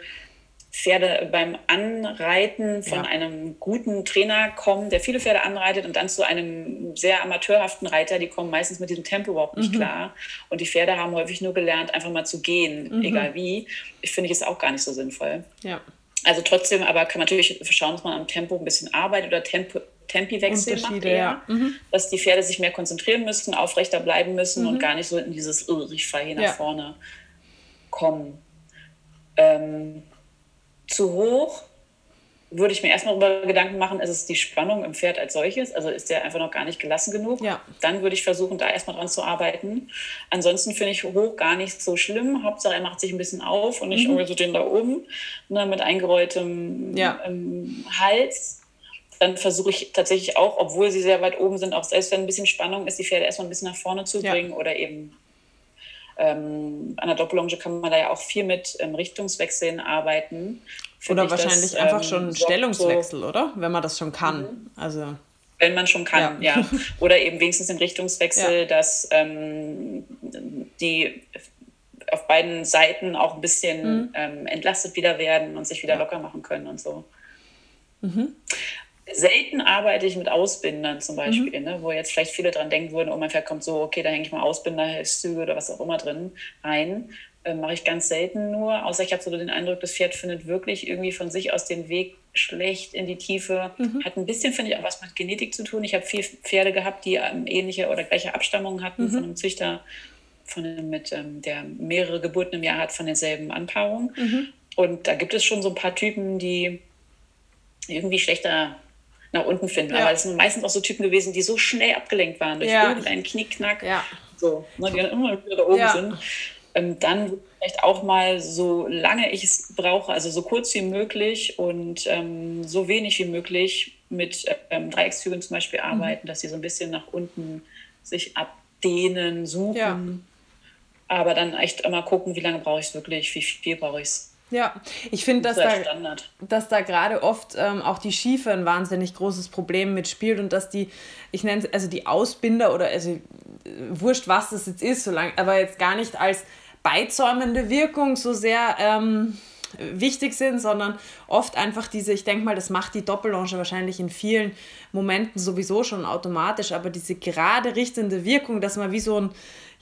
Pferde beim Anreiten von ja. einem guten Trainer kommen, der viele Pferde anreitet und dann zu einem sehr amateurhaften Reiter, die kommen meistens mit diesem Tempo überhaupt nicht mhm. klar. Und die Pferde haben häufig nur gelernt, einfach mal zu gehen, mhm. egal wie. Ich finde ich ist auch gar nicht so sinnvoll. Ja. Also trotzdem, aber kann man natürlich schauen, dass man am Tempo ein bisschen arbeitet oder Tempo, Tempiwechsel macht eher, ja. mhm. dass die Pferde sich mehr konzentrieren müssen, aufrechter bleiben müssen mhm. und gar nicht so in dieses, oh, ich fahre hier nach ja. vorne kommen. Ähm, zu hoch würde ich mir erstmal darüber Gedanken machen, ist es die Spannung im Pferd als solches? Also ist der einfach noch gar nicht gelassen genug? Ja. Dann würde ich versuchen, da erstmal dran zu arbeiten. Ansonsten finde ich hoch gar nicht so schlimm. Hauptsache, er macht sich ein bisschen auf und nicht mhm. irgendwie so den da oben ne, mit eingerolltem ja. ähm, Hals dann versuche ich tatsächlich auch, obwohl sie sehr weit oben sind, auch selbst wenn ein bisschen Spannung ist, die Pferde erstmal ein bisschen nach vorne zu bringen ja. oder eben ähm, an der Doppellonge kann man da ja auch viel mit ähm, Richtungswechseln arbeiten. Oder wahrscheinlich das, einfach ähm, schon ein Stellungswechsel, so, oder? Wenn man das schon kann. Mhm. Also. Wenn man schon kann, ja. ja. <laughs> Oder eben wenigstens den Richtungswechsel, ja. dass ähm, die auf beiden Seiten auch ein bisschen mhm. ähm, entlastet wieder werden und sich wieder ja. locker machen können und so. Mhm. Selten arbeite ich mit Ausbindern zum Beispiel, mhm. ne, wo jetzt vielleicht viele dran denken würden, oh mein Pferd kommt so, okay, da hänge ich mal Ausbinder, Züge oder was auch immer drin rein. Äh, Mache ich ganz selten nur, außer ich habe so den Eindruck, das Pferd findet wirklich irgendwie von sich aus den Weg schlecht in die Tiefe. Mhm. Hat ein bisschen, finde ich, auch was mit Genetik zu tun. Ich habe viele Pferde gehabt, die ähm, ähnliche oder gleiche Abstammungen hatten mhm. von einem Züchter, von einem, mit, ähm, der mehrere Geburten im Jahr hat von derselben Anpaarung. Mhm. Und da gibt es schon so ein paar Typen, die irgendwie schlechter nach unten finden. Ja. Aber es sind meistens auch so Typen gewesen, die so schnell abgelenkt waren durch ja. irgendeinen Knicknack, ja. so, ne, die dann immer wieder da oben ja. sind. Ähm, dann vielleicht auch mal so lange ich es brauche, also so kurz wie möglich und ähm, so wenig wie möglich mit ähm, Dreieckszügen zum Beispiel mhm. arbeiten, mhm. dass sie so ein bisschen nach unten sich abdehnen, suchen. Aber dann echt immer gucken, wie lange brauche ich es wirklich, wie viel brauche ich es. Ja, ich finde, dass, da, dass da gerade oft ähm, auch die Schiefe ein wahnsinnig großes Problem mitspielt und dass die, ich nenne es, also die Ausbinder oder, also äh, wurscht, was das jetzt ist, solange, aber jetzt gar nicht als beizäumende Wirkung so sehr ähm, wichtig sind, sondern oft einfach diese, ich denke mal, das macht die Doppellonge wahrscheinlich in vielen Momenten sowieso schon automatisch, aber diese gerade richtende Wirkung, dass man wie so ein,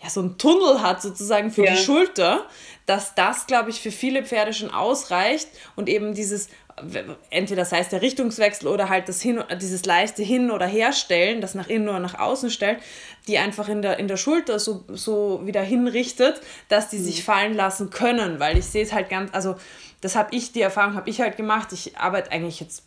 ja, so ein Tunnel hat sozusagen für ja. die Schulter, dass das, glaube ich, für viele Pferde schon ausreicht und eben dieses, entweder das heißt der Richtungswechsel oder halt das hin, dieses leichte Hin- oder Herstellen, das nach innen oder nach außen stellt, die einfach in der, in der Schulter so, so wieder hinrichtet, dass die mhm. sich fallen lassen können, weil ich sehe es halt ganz, also das habe ich, die Erfahrung habe ich halt gemacht. Ich arbeite eigentlich jetzt,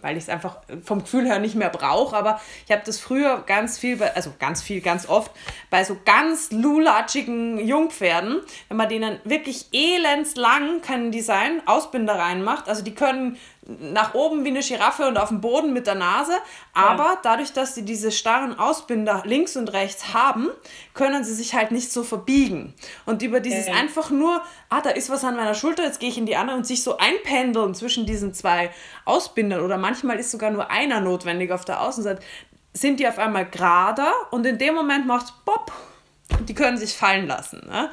weil ich es einfach vom Gefühl her nicht mehr brauche, aber ich habe das früher ganz viel, bei, also ganz viel, ganz oft, bei so ganz lulatschigen Jungpferden, wenn man denen wirklich elendslang kein Design Ausbinder reinmacht, also die können nach oben wie eine Giraffe und auf dem Boden mit der Nase. Aber ja. dadurch, dass sie diese starren Ausbinder links und rechts haben, können sie sich halt nicht so verbiegen. Und über dieses ja. einfach nur, ah, da ist was an meiner Schulter, jetzt gehe ich in die andere und sich so einpendeln zwischen diesen zwei Ausbindern oder manchmal ist sogar nur einer notwendig auf der Außenseite, sind die auf einmal gerader und in dem Moment macht es Bob und die können sich fallen lassen. Ne?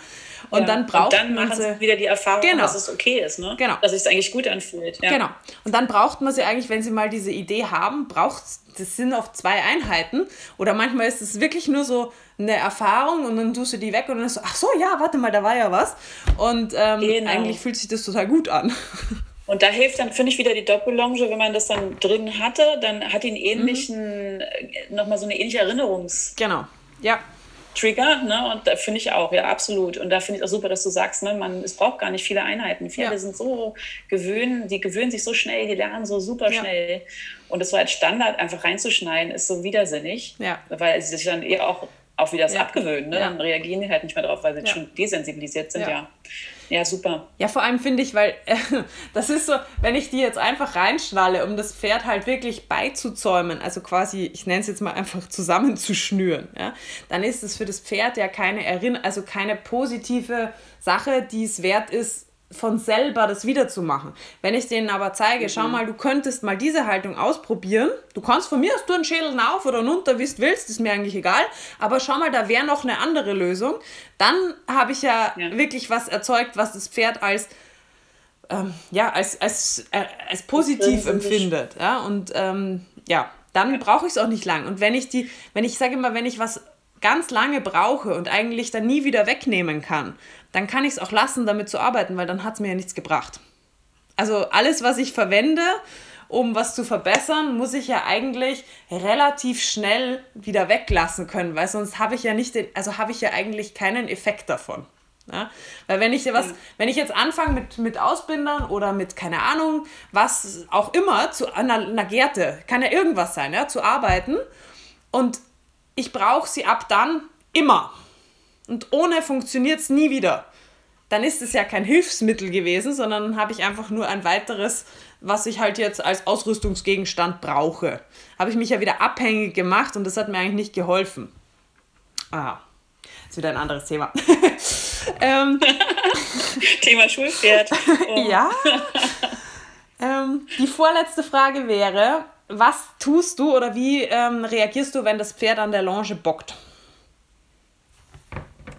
Und ja. dann braucht und dann man sie wieder die Erfahrung, genau. dass es okay ist, ne? Genau. Dass es eigentlich gut anfühlt. Ja. Genau. Und dann braucht man sie eigentlich, wenn sie mal diese Idee haben, braucht das sind oft zwei Einheiten oder manchmal ist es wirklich nur so eine Erfahrung und dann tust du die weg und dann ist so, ach so, ja, warte mal, da war ja was. Und ähm, genau. eigentlich fühlt sich das total gut an. <laughs> Und da hilft dann, finde ich, wieder die Doppellonge, wenn man das dann drin hatte, dann hat die einen ähnlichen, mhm. nochmal so eine ähnliche Erinnerungs. Genau, ja. Trigger, ne? Und da finde ich auch, ja, absolut. Und da finde ich auch super, dass du sagst, ne, man, es braucht gar nicht viele Einheiten. Pferde ja. sind so gewöhnt, die gewöhnen sich so schnell, die lernen so super schnell. Ja. Und das so als Standard einfach reinzuschneiden, ist so widersinnig, ja. weil sie sich dann eher auch, auch wieder das abgewöhnen. Ne? Dann reagieren die halt nicht mehr drauf, weil sie schon desensibilisiert sind, ja. Ja, super. Ja, vor allem finde ich, weil äh, <laughs> das ist so, wenn ich die jetzt einfach reinschnalle, um das Pferd halt wirklich beizuzäumen, also quasi, ich nenne es jetzt mal einfach zusammenzuschnüren, ja, dann ist es für das Pferd ja keine Erinnerung, also keine positive Sache, die es wert ist, von selber das wiederzumachen. Wenn ich denen aber zeige, mhm. schau mal, du könntest mal diese Haltung ausprobieren, du kannst von mir aus du einen Schädel auf oder runter, wie du willst, ist mir eigentlich egal, aber schau mal, da wäre noch eine andere Lösung, dann habe ich ja, ja, wirklich was erzeugt, was das Pferd als ähm, ja, als, als, äh, als positiv empfindet. Ja? Und ähm, ja, dann brauche ich es auch nicht lang. Und wenn ich die, wenn ich sage immer, wenn ich was ganz lange brauche und eigentlich dann nie wieder wegnehmen kann, dann kann ich es auch lassen, damit zu arbeiten, weil dann hat es mir ja nichts gebracht. Also alles, was ich verwende, um was zu verbessern, muss ich ja eigentlich relativ schnell wieder weglassen können, weil sonst habe ich ja nicht, den, also habe ich ja eigentlich keinen Effekt davon. Ja? Weil wenn ich was, wenn ich jetzt anfange mit, mit Ausbindern oder mit, keine Ahnung, was auch immer, zu einer, einer Gerte, kann ja irgendwas sein, ja, zu arbeiten und ich brauche sie ab dann immer. Und ohne funktioniert es nie wieder. Dann ist es ja kein Hilfsmittel gewesen, sondern habe ich einfach nur ein weiteres, was ich halt jetzt als Ausrüstungsgegenstand brauche. Habe ich mich ja wieder abhängig gemacht und das hat mir eigentlich nicht geholfen. Ah, ist wieder ein anderes Thema. <laughs> ähm, <laughs> Thema Schulpferd. <laughs> Oh. Ja. Die vorletzte Frage wäre, was tust du oder wie ähm, reagierst du, wenn das Pferd an der Longe bockt?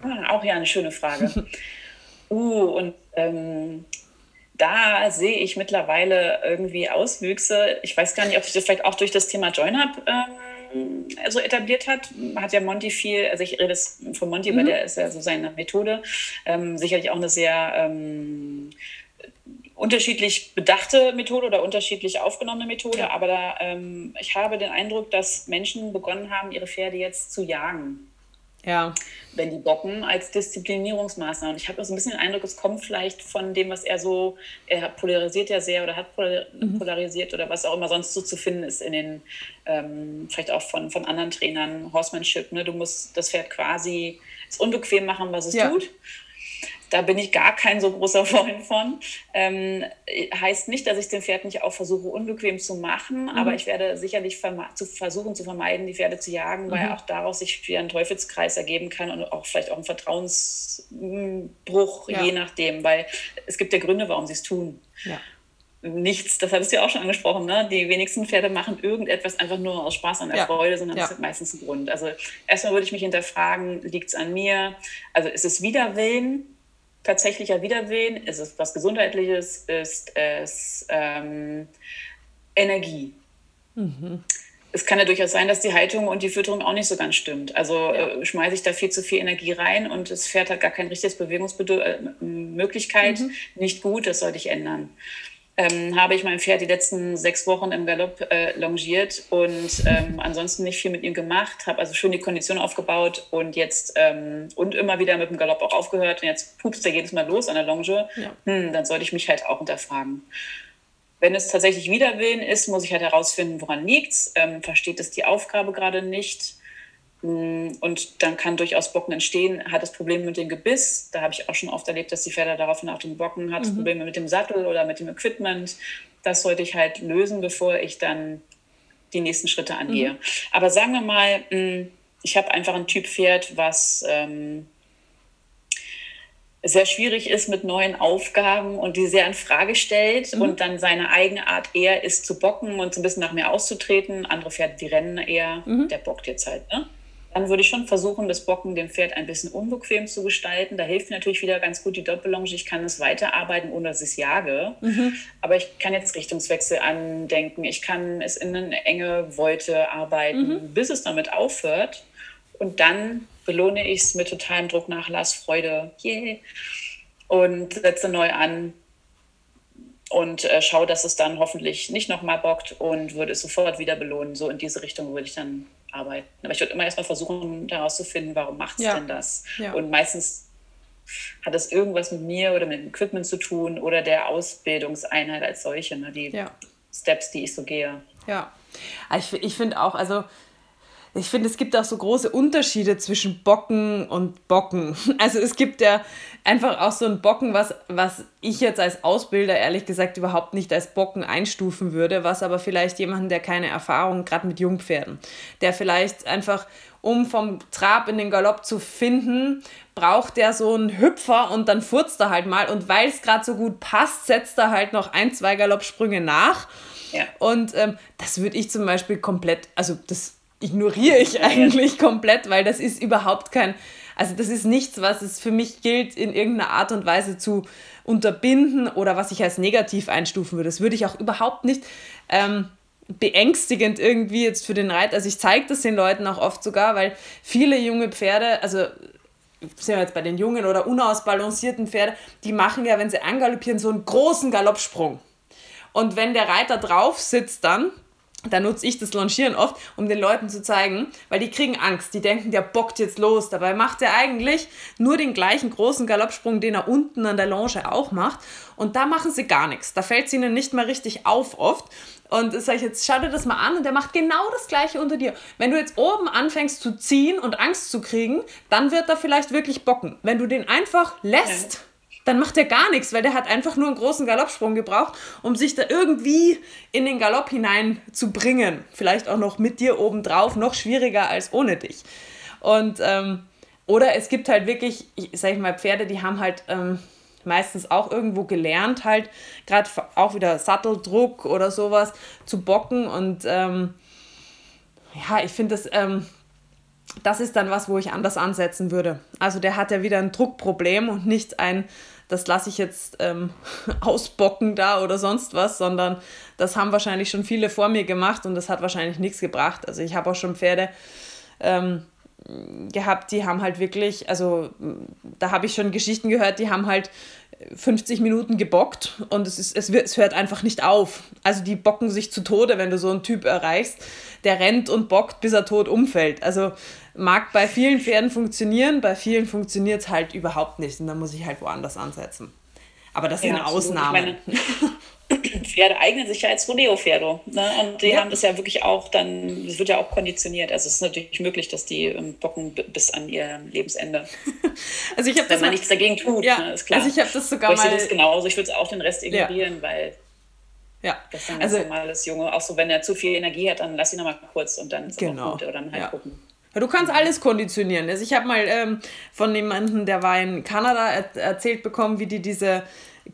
Ah, auch ja eine schöne Frage. Uh, und ähm, da sehe ich mittlerweile irgendwie Auswüchse. Ich weiß gar nicht, ob sich das vielleicht auch durch das Thema JoinUp ähm, so etabliert hat. Hat ja Monty viel, also ich rede jetzt von Monty, mhm. weil der ist ja so seine Methode, ähm, sicherlich auch eine sehr ähm, unterschiedlich bedachte Methode oder unterschiedlich aufgenommene Methode, ja. aber da, ähm, ich habe den Eindruck, dass Menschen begonnen haben, ihre Pferde jetzt zu jagen. Ja. Wenn die bocken als Disziplinierungsmaßnahme. Und ich habe auch so ein bisschen den Eindruck, es kommt vielleicht von dem, was er so, er polarisiert ja sehr oder hat mhm. polarisiert oder was auch immer sonst so zu finden ist in den, ähm, vielleicht auch von, von anderen Trainern, Horsemanship. Ne? Du musst das Pferd quasi es unbequem machen, was es ja. tut. Da bin ich gar kein so großer <laughs> Freund von. Ähm, heißt nicht, dass ich den Pferd nicht auch versuche, unbequem zu machen, mhm. aber ich werde sicherlich zu versuchen zu vermeiden, die Pferde zu jagen, mhm. weil auch daraus sich wieder ein Teufelskreis ergeben kann und auch vielleicht auch ein Vertrauensbruch, ja. je nachdem, weil es gibt ja Gründe, warum sie es tun. Ja nichts, das hattest du ja auch schon angesprochen, ne? die wenigsten Pferde machen irgendetwas einfach nur aus Spaß und der ja. Freude, sondern es ja. hat meistens einen Grund. Also erstmal würde ich mich hinterfragen, liegt es an mir? Also ist es Widerwillen? Tatsächlicher Widerwehen? Ist es was Gesundheitliches? Ist es ähm, Energie? Mhm. Es kann ja durchaus sein, dass die Haltung und die Fütterung auch nicht so ganz stimmt. Also ja. äh, schmeiße ich da viel zu viel Energie rein und das Pferd hat gar kein richtiges Bewegungsmöglichkeit. Mhm. Nicht gut, das sollte ich ändern ähm, habe ich mein Pferd die letzten sechs Wochen im Galopp äh, longiert und ähm, ansonsten nicht viel mit ihm gemacht, habe also schön die Kondition aufgebaut und jetzt ähm, und immer wieder mit dem Galopp auch aufgehört. Und jetzt pupst er jedes Mal los an der Longe, ja. hm, dann sollte ich mich halt auch hinterfragen. Wenn es tatsächlich Widerwillen ist, muss ich halt herausfinden, woran liegt es, ähm, versteht es die Aufgabe gerade nicht, und dann kann durchaus Bocken entstehen. Hat das Problem mit dem Gebiss. Da habe ich auch schon oft erlebt, dass die Pferde daraufhin auch den Bocken hat. Mhm. Probleme mit dem Sattel oder mit dem Equipment. Das sollte ich halt lösen, bevor ich dann die nächsten Schritte angehe. Mhm. Aber sagen wir mal, mm, ich habe einfach ein Typ Pferd, was ähm, sehr schwierig ist mit neuen Aufgaben und die sehr in Frage stellt mhm. und dann seine eigene Art eher ist zu bocken und so ein bisschen nach mir auszutreten. Andere Pferde, die rennen eher, mhm. der bockt jetzt halt. Ne? Dann würde ich schon versuchen, das Bocken dem Pferd ein bisschen unbequem zu gestalten. Da hilft natürlich wieder ganz gut die Doppellonge. Ich kann es weiterarbeiten, ohne dass ich es jage. Mhm. Aber ich kann jetzt Richtungswechsel andenken. Ich kann es in eine enge Wolte arbeiten, mhm. bis es damit aufhört. Und dann belohne ich es mit totalem Drucknachlass, Freude. Yeah. Und setze neu an, und äh, schaue, dass es dann hoffentlich nicht nochmal bockt und würde es sofort wieder belohnen. So in diese Richtung würde ich dann arbeiten. Aber ich würde immer erstmal versuchen herauszufinden, warum macht es ja. denn das? Ja. Und meistens hat es irgendwas mit mir oder mit dem Equipment zu tun oder der Ausbildungseinheit als solche, ne? die ja. Steps, die ich so gehe. Ja, ich, ich finde auch, also ich finde, es gibt auch so große Unterschiede zwischen Bocken und Bocken. <laughs> Also es gibt ja einfach auch so ein Bocken, was, was ich jetzt als Ausbilder ehrlich gesagt überhaupt nicht als Bocken einstufen würde, was aber vielleicht jemanden, der keine Erfahrung, gerade mit Jungpferden, der vielleicht einfach, um vom Trab in den Galopp zu finden, braucht der so einen Hüpfer und dann furzt er halt mal und weil es gerade so gut passt, setzt er halt noch ein, zwei Galoppsprünge nach. Ja. Und ähm, das würde ich zum Beispiel komplett, also das ignoriere ich eigentlich komplett, weil das ist überhaupt kein, also das ist nichts, was es für mich gilt, in irgendeiner Art und Weise zu unterbinden oder was ich als negativ einstufen würde. Das würde ich auch überhaupt nicht ähm, beängstigend irgendwie jetzt für den Reiter. Also ich zeige das den Leuten auch oft sogar, weil viele junge Pferde, also sind wir jetzt bei den jungen oder unausbalancierten Pferde, die machen ja, wenn sie angaloppieren, so einen großen Galoppsprung. Und wenn der Reiter drauf sitzt dann, da nutze ich das Launchieren oft, um den Leuten zu zeigen, weil die kriegen Angst. Die denken, der bockt jetzt los. Dabei macht er eigentlich nur den gleichen großen Galoppsprung, den er unten an der Longe auch macht. Und da machen sie gar nichts. Da fällt es ihnen nicht mal richtig auf oft. Und sage ich jetzt, schau dir das mal an und der macht genau das gleiche unter dir. Wenn du jetzt oben anfängst zu ziehen und Angst zu kriegen, dann wird er vielleicht wirklich bocken. Wenn du den einfach lässt, dann macht er gar nichts, weil der hat einfach nur einen großen Galoppsprung gebraucht, um sich da irgendwie in den Galopp hinein zu bringen. Vielleicht auch noch mit dir obendrauf, noch schwieriger als ohne dich. Und, ähm, oder es gibt halt wirklich, sag ich mal, Pferde, die haben halt ähm, meistens auch irgendwo gelernt, halt gerade auch wieder Satteldruck oder sowas zu bocken. Und ähm, ja, ich finde das, ähm, das ist dann was, wo ich anders ansetzen würde. Also der hat ja wieder ein Druckproblem und nicht ein, das lasse ich jetzt ähm, <laughs> ausbocken da oder sonst was, sondern das haben wahrscheinlich schon viele vor mir gemacht und das hat wahrscheinlich nichts gebracht. Also ich habe auch schon Pferde ähm, gehabt, die haben halt wirklich, also da habe ich schon Geschichten gehört, die haben halt 50 Minuten gebockt und es, ist, es, wird, es hört einfach nicht auf. Also die bocken sich zu Tode, wenn du so einen Typ erreichst, der rennt und bockt, bis er tot umfällt. Also mag bei vielen Pferden funktionieren, bei vielen funktioniert es halt überhaupt nicht und dann muss ich halt woanders ansetzen. Aber das sind ja, Ausnahmen. <clears throat> Pferde eignen sich ja als Rodeo-Pferde. Ne? Und die ja. haben das ja wirklich auch dann, das wird ja auch konditioniert. Also es ist natürlich möglich, dass die ähm, bocken bis an ihr Lebensende. <laughs> also ich habe Wenn man nichts dagegen tut, ja. ne, ist klar. Also ich habe das sogar Aber ich mal... das genauso. Ich würde es auch den Rest ignorieren, ja. weil ja. das ist ein ganz also, normales Junge. Auch so, wenn er zu viel Energie hat, dann lass ihn nochmal kurz und dann ist genau. auch gut. Oder dann halt gucken. Du kannst alles konditionieren. Also ich habe mal ähm, von jemandem, der war in Kanada, er erzählt bekommen, wie die diese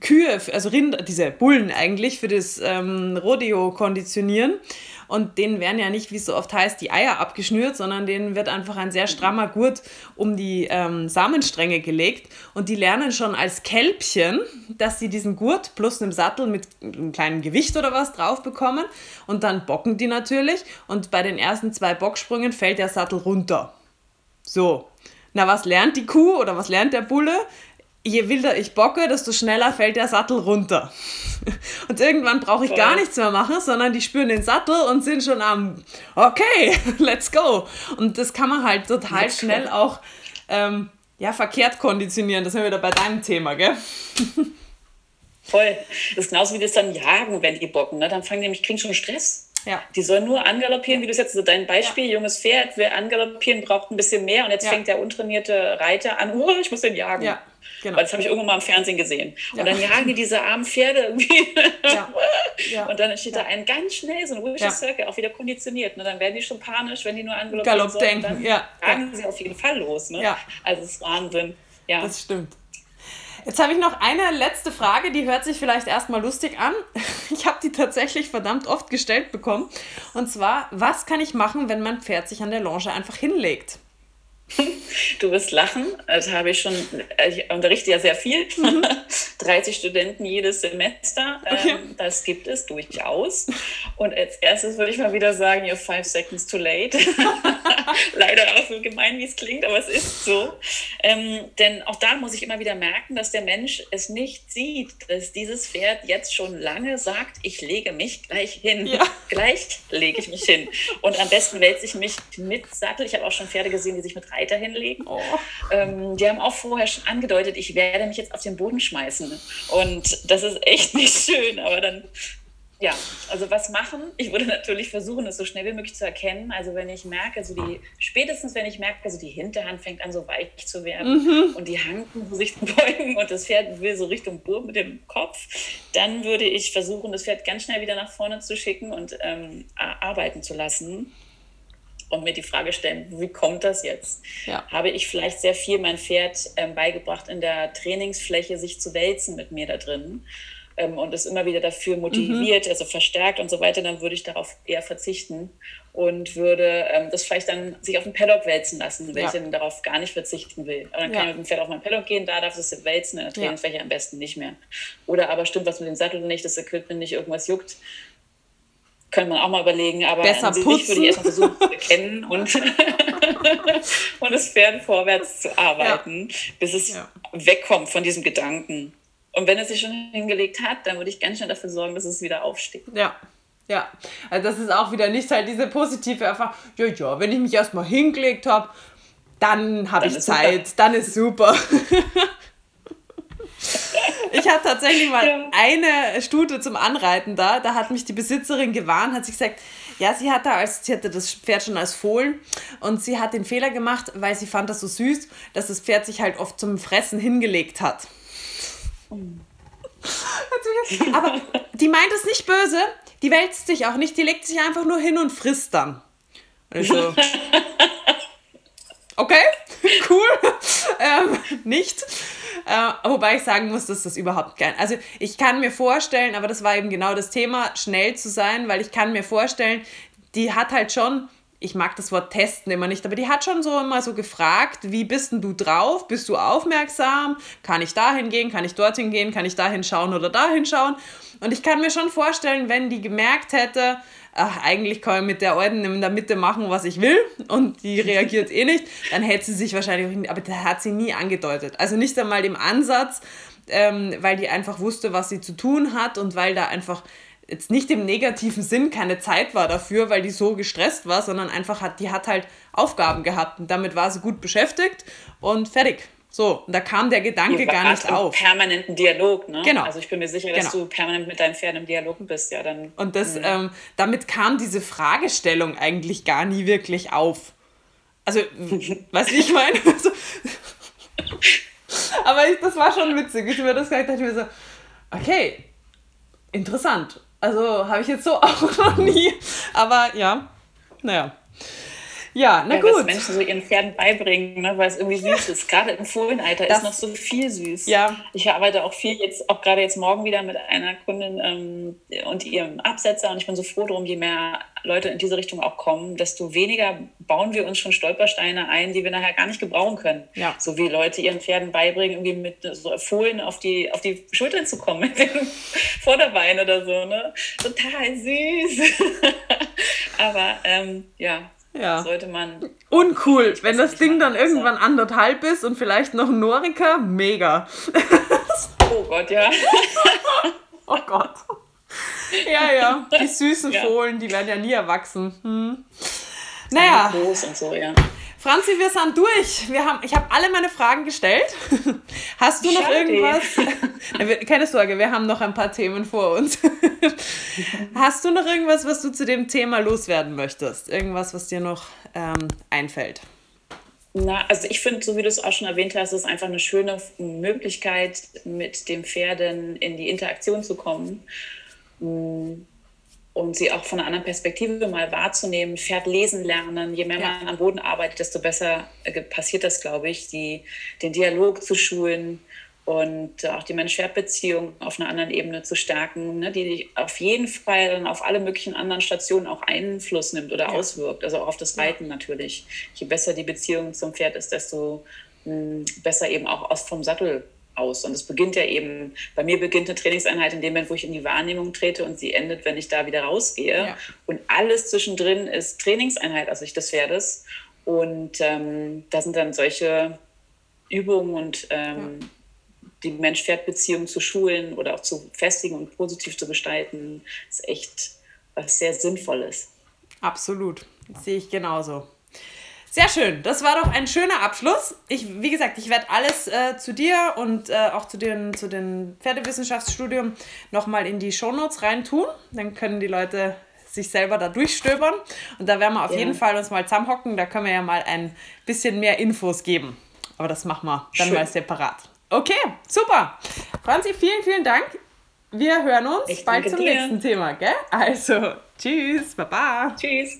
Kühe, also Rinder, diese Bullen eigentlich für das ähm, Rodeo konditionieren. Und denen werden ja nicht, wie es so oft heißt, die Eier abgeschnürt, sondern denen wird einfach ein sehr strammer Gurt um die ähm, Samenstränge gelegt. Und die lernen schon als Kälbchen, dass sie diesen Gurt plus einem Sattel mit einem kleinen Gewicht oder was drauf bekommen. Und dann bocken die natürlich. Und bei den ersten zwei Bocksprüngen fällt der Sattel runter. So. Na, was lernt die Kuh oder was lernt der Bulle? Je wilder ich bocke, desto schneller fällt der Sattel runter. <laughs> Und irgendwann brauche ich gar nichts mehr machen, sondern die spüren den Sattel und sind schon am, okay, <laughs> let's go. Und das kann man halt total let's schnell go. auch ähm, ja, verkehrt konditionieren. Das sind wir wieder bei deinem Thema, gell? <laughs> Voll. Das ist genauso wie das dann jagen, wenn die bocken. Ne? Dann fangen die nämlich, kriegen schon Stress. Ja. Die sollen nur angaloppieren, wie du es jetzt, also dein Beispiel, ja. junges Pferd, wer angaloppieren braucht ein bisschen mehr und jetzt ja. fängt der untrainierte Reiter an, oh, ich muss den jagen. Ja. Genau. Weil das habe ich irgendwann mal im Fernsehen gesehen. Ja. Und dann jagen die diese armen Pferde irgendwie. Ja. <laughs> Ja. Und dann entsteht da ein ganz schnell so ein Vicious Circle, auch wieder konditioniert. Ne? Dann werden die schon panisch, wenn die nur angelockt Galopp denken. Dann ja. jagen sie auf jeden Fall los. Ne? Also es ist Wahnsinn. Ja. Das stimmt. Jetzt habe ich noch eine letzte Frage, die hört sich vielleicht erstmal lustig an. <laughs> Ich habe die tatsächlich verdammt oft gestellt bekommen. Und zwar, was kann ich machen, wenn mein Pferd sich an der Longe einfach hinlegt? Du wirst lachen, das habe ich schon, ich unterrichte ja sehr viel, mhm. <laughs> 30 Studenten jedes Semester. Ähm, das gibt es durchaus. Und als erstes würde ich mal wieder sagen, you're five seconds too late. <laughs> Leider auch so gemein, wie es klingt, aber es ist so. Ähm, denn auch da muss ich immer wieder merken, dass der Mensch es nicht sieht, dass dieses Pferd jetzt schon lange sagt, ich lege mich gleich hin. Ja. Gleich lege ich mich hin. Und am besten wälze ich mich mit Sattel. Ich habe auch schon Pferde gesehen, die sich mit Reiter hinlegen. Oh. Ähm, die haben auch vorher schon angedeutet, ich werde mich jetzt auf den Boden schmeißen. Und das ist echt <laughs> nicht schön, aber dann ja, also was machen? Ich würde natürlich versuchen, es so schnell wie möglich zu erkennen. Also wenn ich merke, also die, spätestens wenn ich merke, also die Hinterhand fängt an so weich zu werden mhm. und die Hanken <laughs> sich beugen und das Pferd will so Richtung Burg mit dem Kopf, dann würde ich versuchen, das Pferd ganz schnell wieder nach vorne zu schicken und ähm, arbeiten zu lassen und mir die Frage stellen, wie kommt das jetzt? Ja. Habe ich vielleicht sehr viel mein Pferd ähm, beigebracht, in der Trainingsfläche sich zu wälzen mit mir da drin ähm, und es immer wieder dafür motiviert, mhm. also verstärkt und so weiter, dann würde ich darauf eher verzichten und würde ähm, das vielleicht dann sich auf den Paddock wälzen lassen, wenn ja. ich dann darauf gar nicht verzichten will. Aber dann kann ja. ich mit dem Pferd auf mein Paddock gehen, da darf es wälzen, in der Trainingsfläche am besten nicht mehr. Oder aber stimmt was mit dem Sattel nicht, das Equipment nicht, irgendwas juckt, könnte man auch mal überlegen, aber Besser sich würde ich erstmal versuchen zu erkennen und, <laughs> und das Pferd vorwärts zu arbeiten, ja. bis es ja. wegkommt von diesem Gedanken. Und wenn es sich schon hingelegt hat, dann würde ich ganz schnell dafür sorgen, dass es wieder aufsteht. Ja. Ja, also das ist auch wieder nicht halt diese positive Erfahrung. Ja, ja, wenn ich mich erstmal hingelegt habe, dann habe ich Zeit, super. dann ist super. <laughs> Ich hatte tatsächlich mal ja. eine Stute zum Anreiten da. Da hat mich die Besitzerin gewarnt, hat sie gesagt, ja, sie hatte, als, sie hatte das Pferd schon als Fohlen und sie hat den Fehler gemacht, weil sie fand das so süß, dass das Pferd sich halt oft zum Fressen hingelegt hat. <laughs> Aber die meint es nicht böse, die wälzt sich auch nicht, die legt sich einfach nur hin und frisst dann. Und ich so, <laughs> okay, <laughs> cool, ähm, nicht. Äh, wobei ich sagen muss, dass das überhaupt kein. Also ich kann mir vorstellen, aber das war eben genau das Thema, schnell zu sein, weil ich kann mir vorstellen, die hat halt schon ich mag das Wort testen immer nicht, aber die hat schon so immer so gefragt, wie bist denn du drauf? Bist du aufmerksam? Kann ich dahin gehen? Kann ich dorthin gehen? Kann ich dahin schauen oder dahin schauen? Und ich kann mir schon vorstellen, wenn die gemerkt hätte, ach, eigentlich kann ich mit der Alten in der Mitte machen, was ich will und die <laughs> reagiert eh nicht, dann hätte sie sich wahrscheinlich, aber das hat sie nie angedeutet. Also nicht einmal im Ansatz, ähm, weil die einfach wusste, was sie zu tun hat und weil da einfach jetzt nicht im negativen Sinn keine Zeit war dafür, weil die so gestresst war, sondern einfach hat, die hat halt Aufgaben gehabt und damit war sie gut beschäftigt und fertig. So, und da kam der Gedanke gar nicht auf. permanenten Dialog, ne? Genau. Also ich bin mir sicher, dass genau. du permanent mit deinen Pferden im Dialog bist, ja dann. Und das, mhm. ähm, damit kam diese Fragestellung eigentlich gar nie wirklich auf. Also, <laughs> wie ich meine? Also, <laughs> aber ich, das war schon witzig. Ich mir das gesagt, dachte ich mir so, okay, interessant. Also habe ich jetzt so <laughs> auch noch nie. Aber ja, naja. Ja, na ja, gut. Was Menschen so ihren Pferden beibringen, ne, weil es irgendwie süß ist. Gerade im Fohlenalter das, ist noch so viel süß. Ja. Ich arbeite auch viel jetzt, auch gerade jetzt morgen wieder mit einer Kundin ähm, und ihrem Absetzer und ich bin so froh drum, je mehr Leute in diese Richtung auch kommen, desto weniger bauen wir uns schon Stolpersteine ein, die wir nachher gar nicht gebrauchen können. Ja. So wie Leute ihren Pferden beibringen, irgendwie mit so Fohlen auf die, auf die Schultern zu kommen, <laughs> mit dem Vorderbein oder so. Ne? Total süß. <laughs> Aber ähm, ja, ja. sollte man. Uncool, wenn das Ding dann irgendwann so. anderthalb ist und vielleicht noch ein Norika, mega. <laughs> oh Gott, ja. <laughs> oh Gott. Ja, ja, die süßen ja. Fohlen, die werden ja nie erwachsen. Hm. Naja. Groß und so, ja. Franzi, wir sind durch. Wir haben, ich habe alle meine Fragen gestellt. <laughs> Hast du noch Schade. irgendwas? <laughs> Keine Sorge, wir haben noch ein paar Themen vor uns. <laughs> Hast du noch irgendwas, was du zu dem Thema loswerden möchtest? Irgendwas, was dir noch ähm, einfällt? Na, also ich finde, so wie du es auch schon erwähnt hast, ist einfach eine schöne Möglichkeit, mit dem Pferden in die Interaktion zu kommen hm und sie auch von einer anderen Perspektive mal wahrzunehmen, Pferd lesen lernen. Je mehr ja. man am Boden arbeitet, desto besser äh, passiert das, glaube ich, die, den Dialog zu schulen und auch die Mensch-Pferd-Beziehung auf einer anderen Ebene zu stärken, ne, die auf jeden Fall dann auf alle möglichen anderen Stationen auch Einfluss nimmt oder ja. auswirkt, also auch auf das Reiten ja. natürlich. Je besser die Beziehung zum Pferd ist, desto mh, hm, besser eben auch aus vom Sattel aus. Und es beginnt ja eben, bei mir beginnt eine Trainingseinheit in dem Moment, wo ich in die Wahrnehmung trete und sie endet, wenn ich da wieder rausgehe. Ja. Und alles zwischendrin ist Trainingseinheit aus Sicht des Pferdes. Und ähm, da sind dann solche Übungen und ähm, ja. die Mensch-Pferd-Beziehung zu schulen oder auch zu festigen und positiv zu gestalten, ist echt was sehr Sinnvolles. Absolut, das sehe ich genauso. Sehr schön. Das war doch ein schöner Abschluss. Ich, wie gesagt, ich werde alles äh, zu dir und äh, auch zu den, zu den Pferdewissenschaftsstudium nochmal in die Shownotes reintun. Dann können die Leute sich selber da durchstöbern. Und da werden wir auf ja. jeden Fall uns mal zusammenhocken. Da können wir ja mal ein bisschen mehr Infos geben. Aber das machen wir dann Schön. mal separat. Okay, super. Franzi, vielen, vielen Dank. Wir hören uns ich bald zum dir. nächsten Thema, gell? Also, tschüss, baba. Tschüss.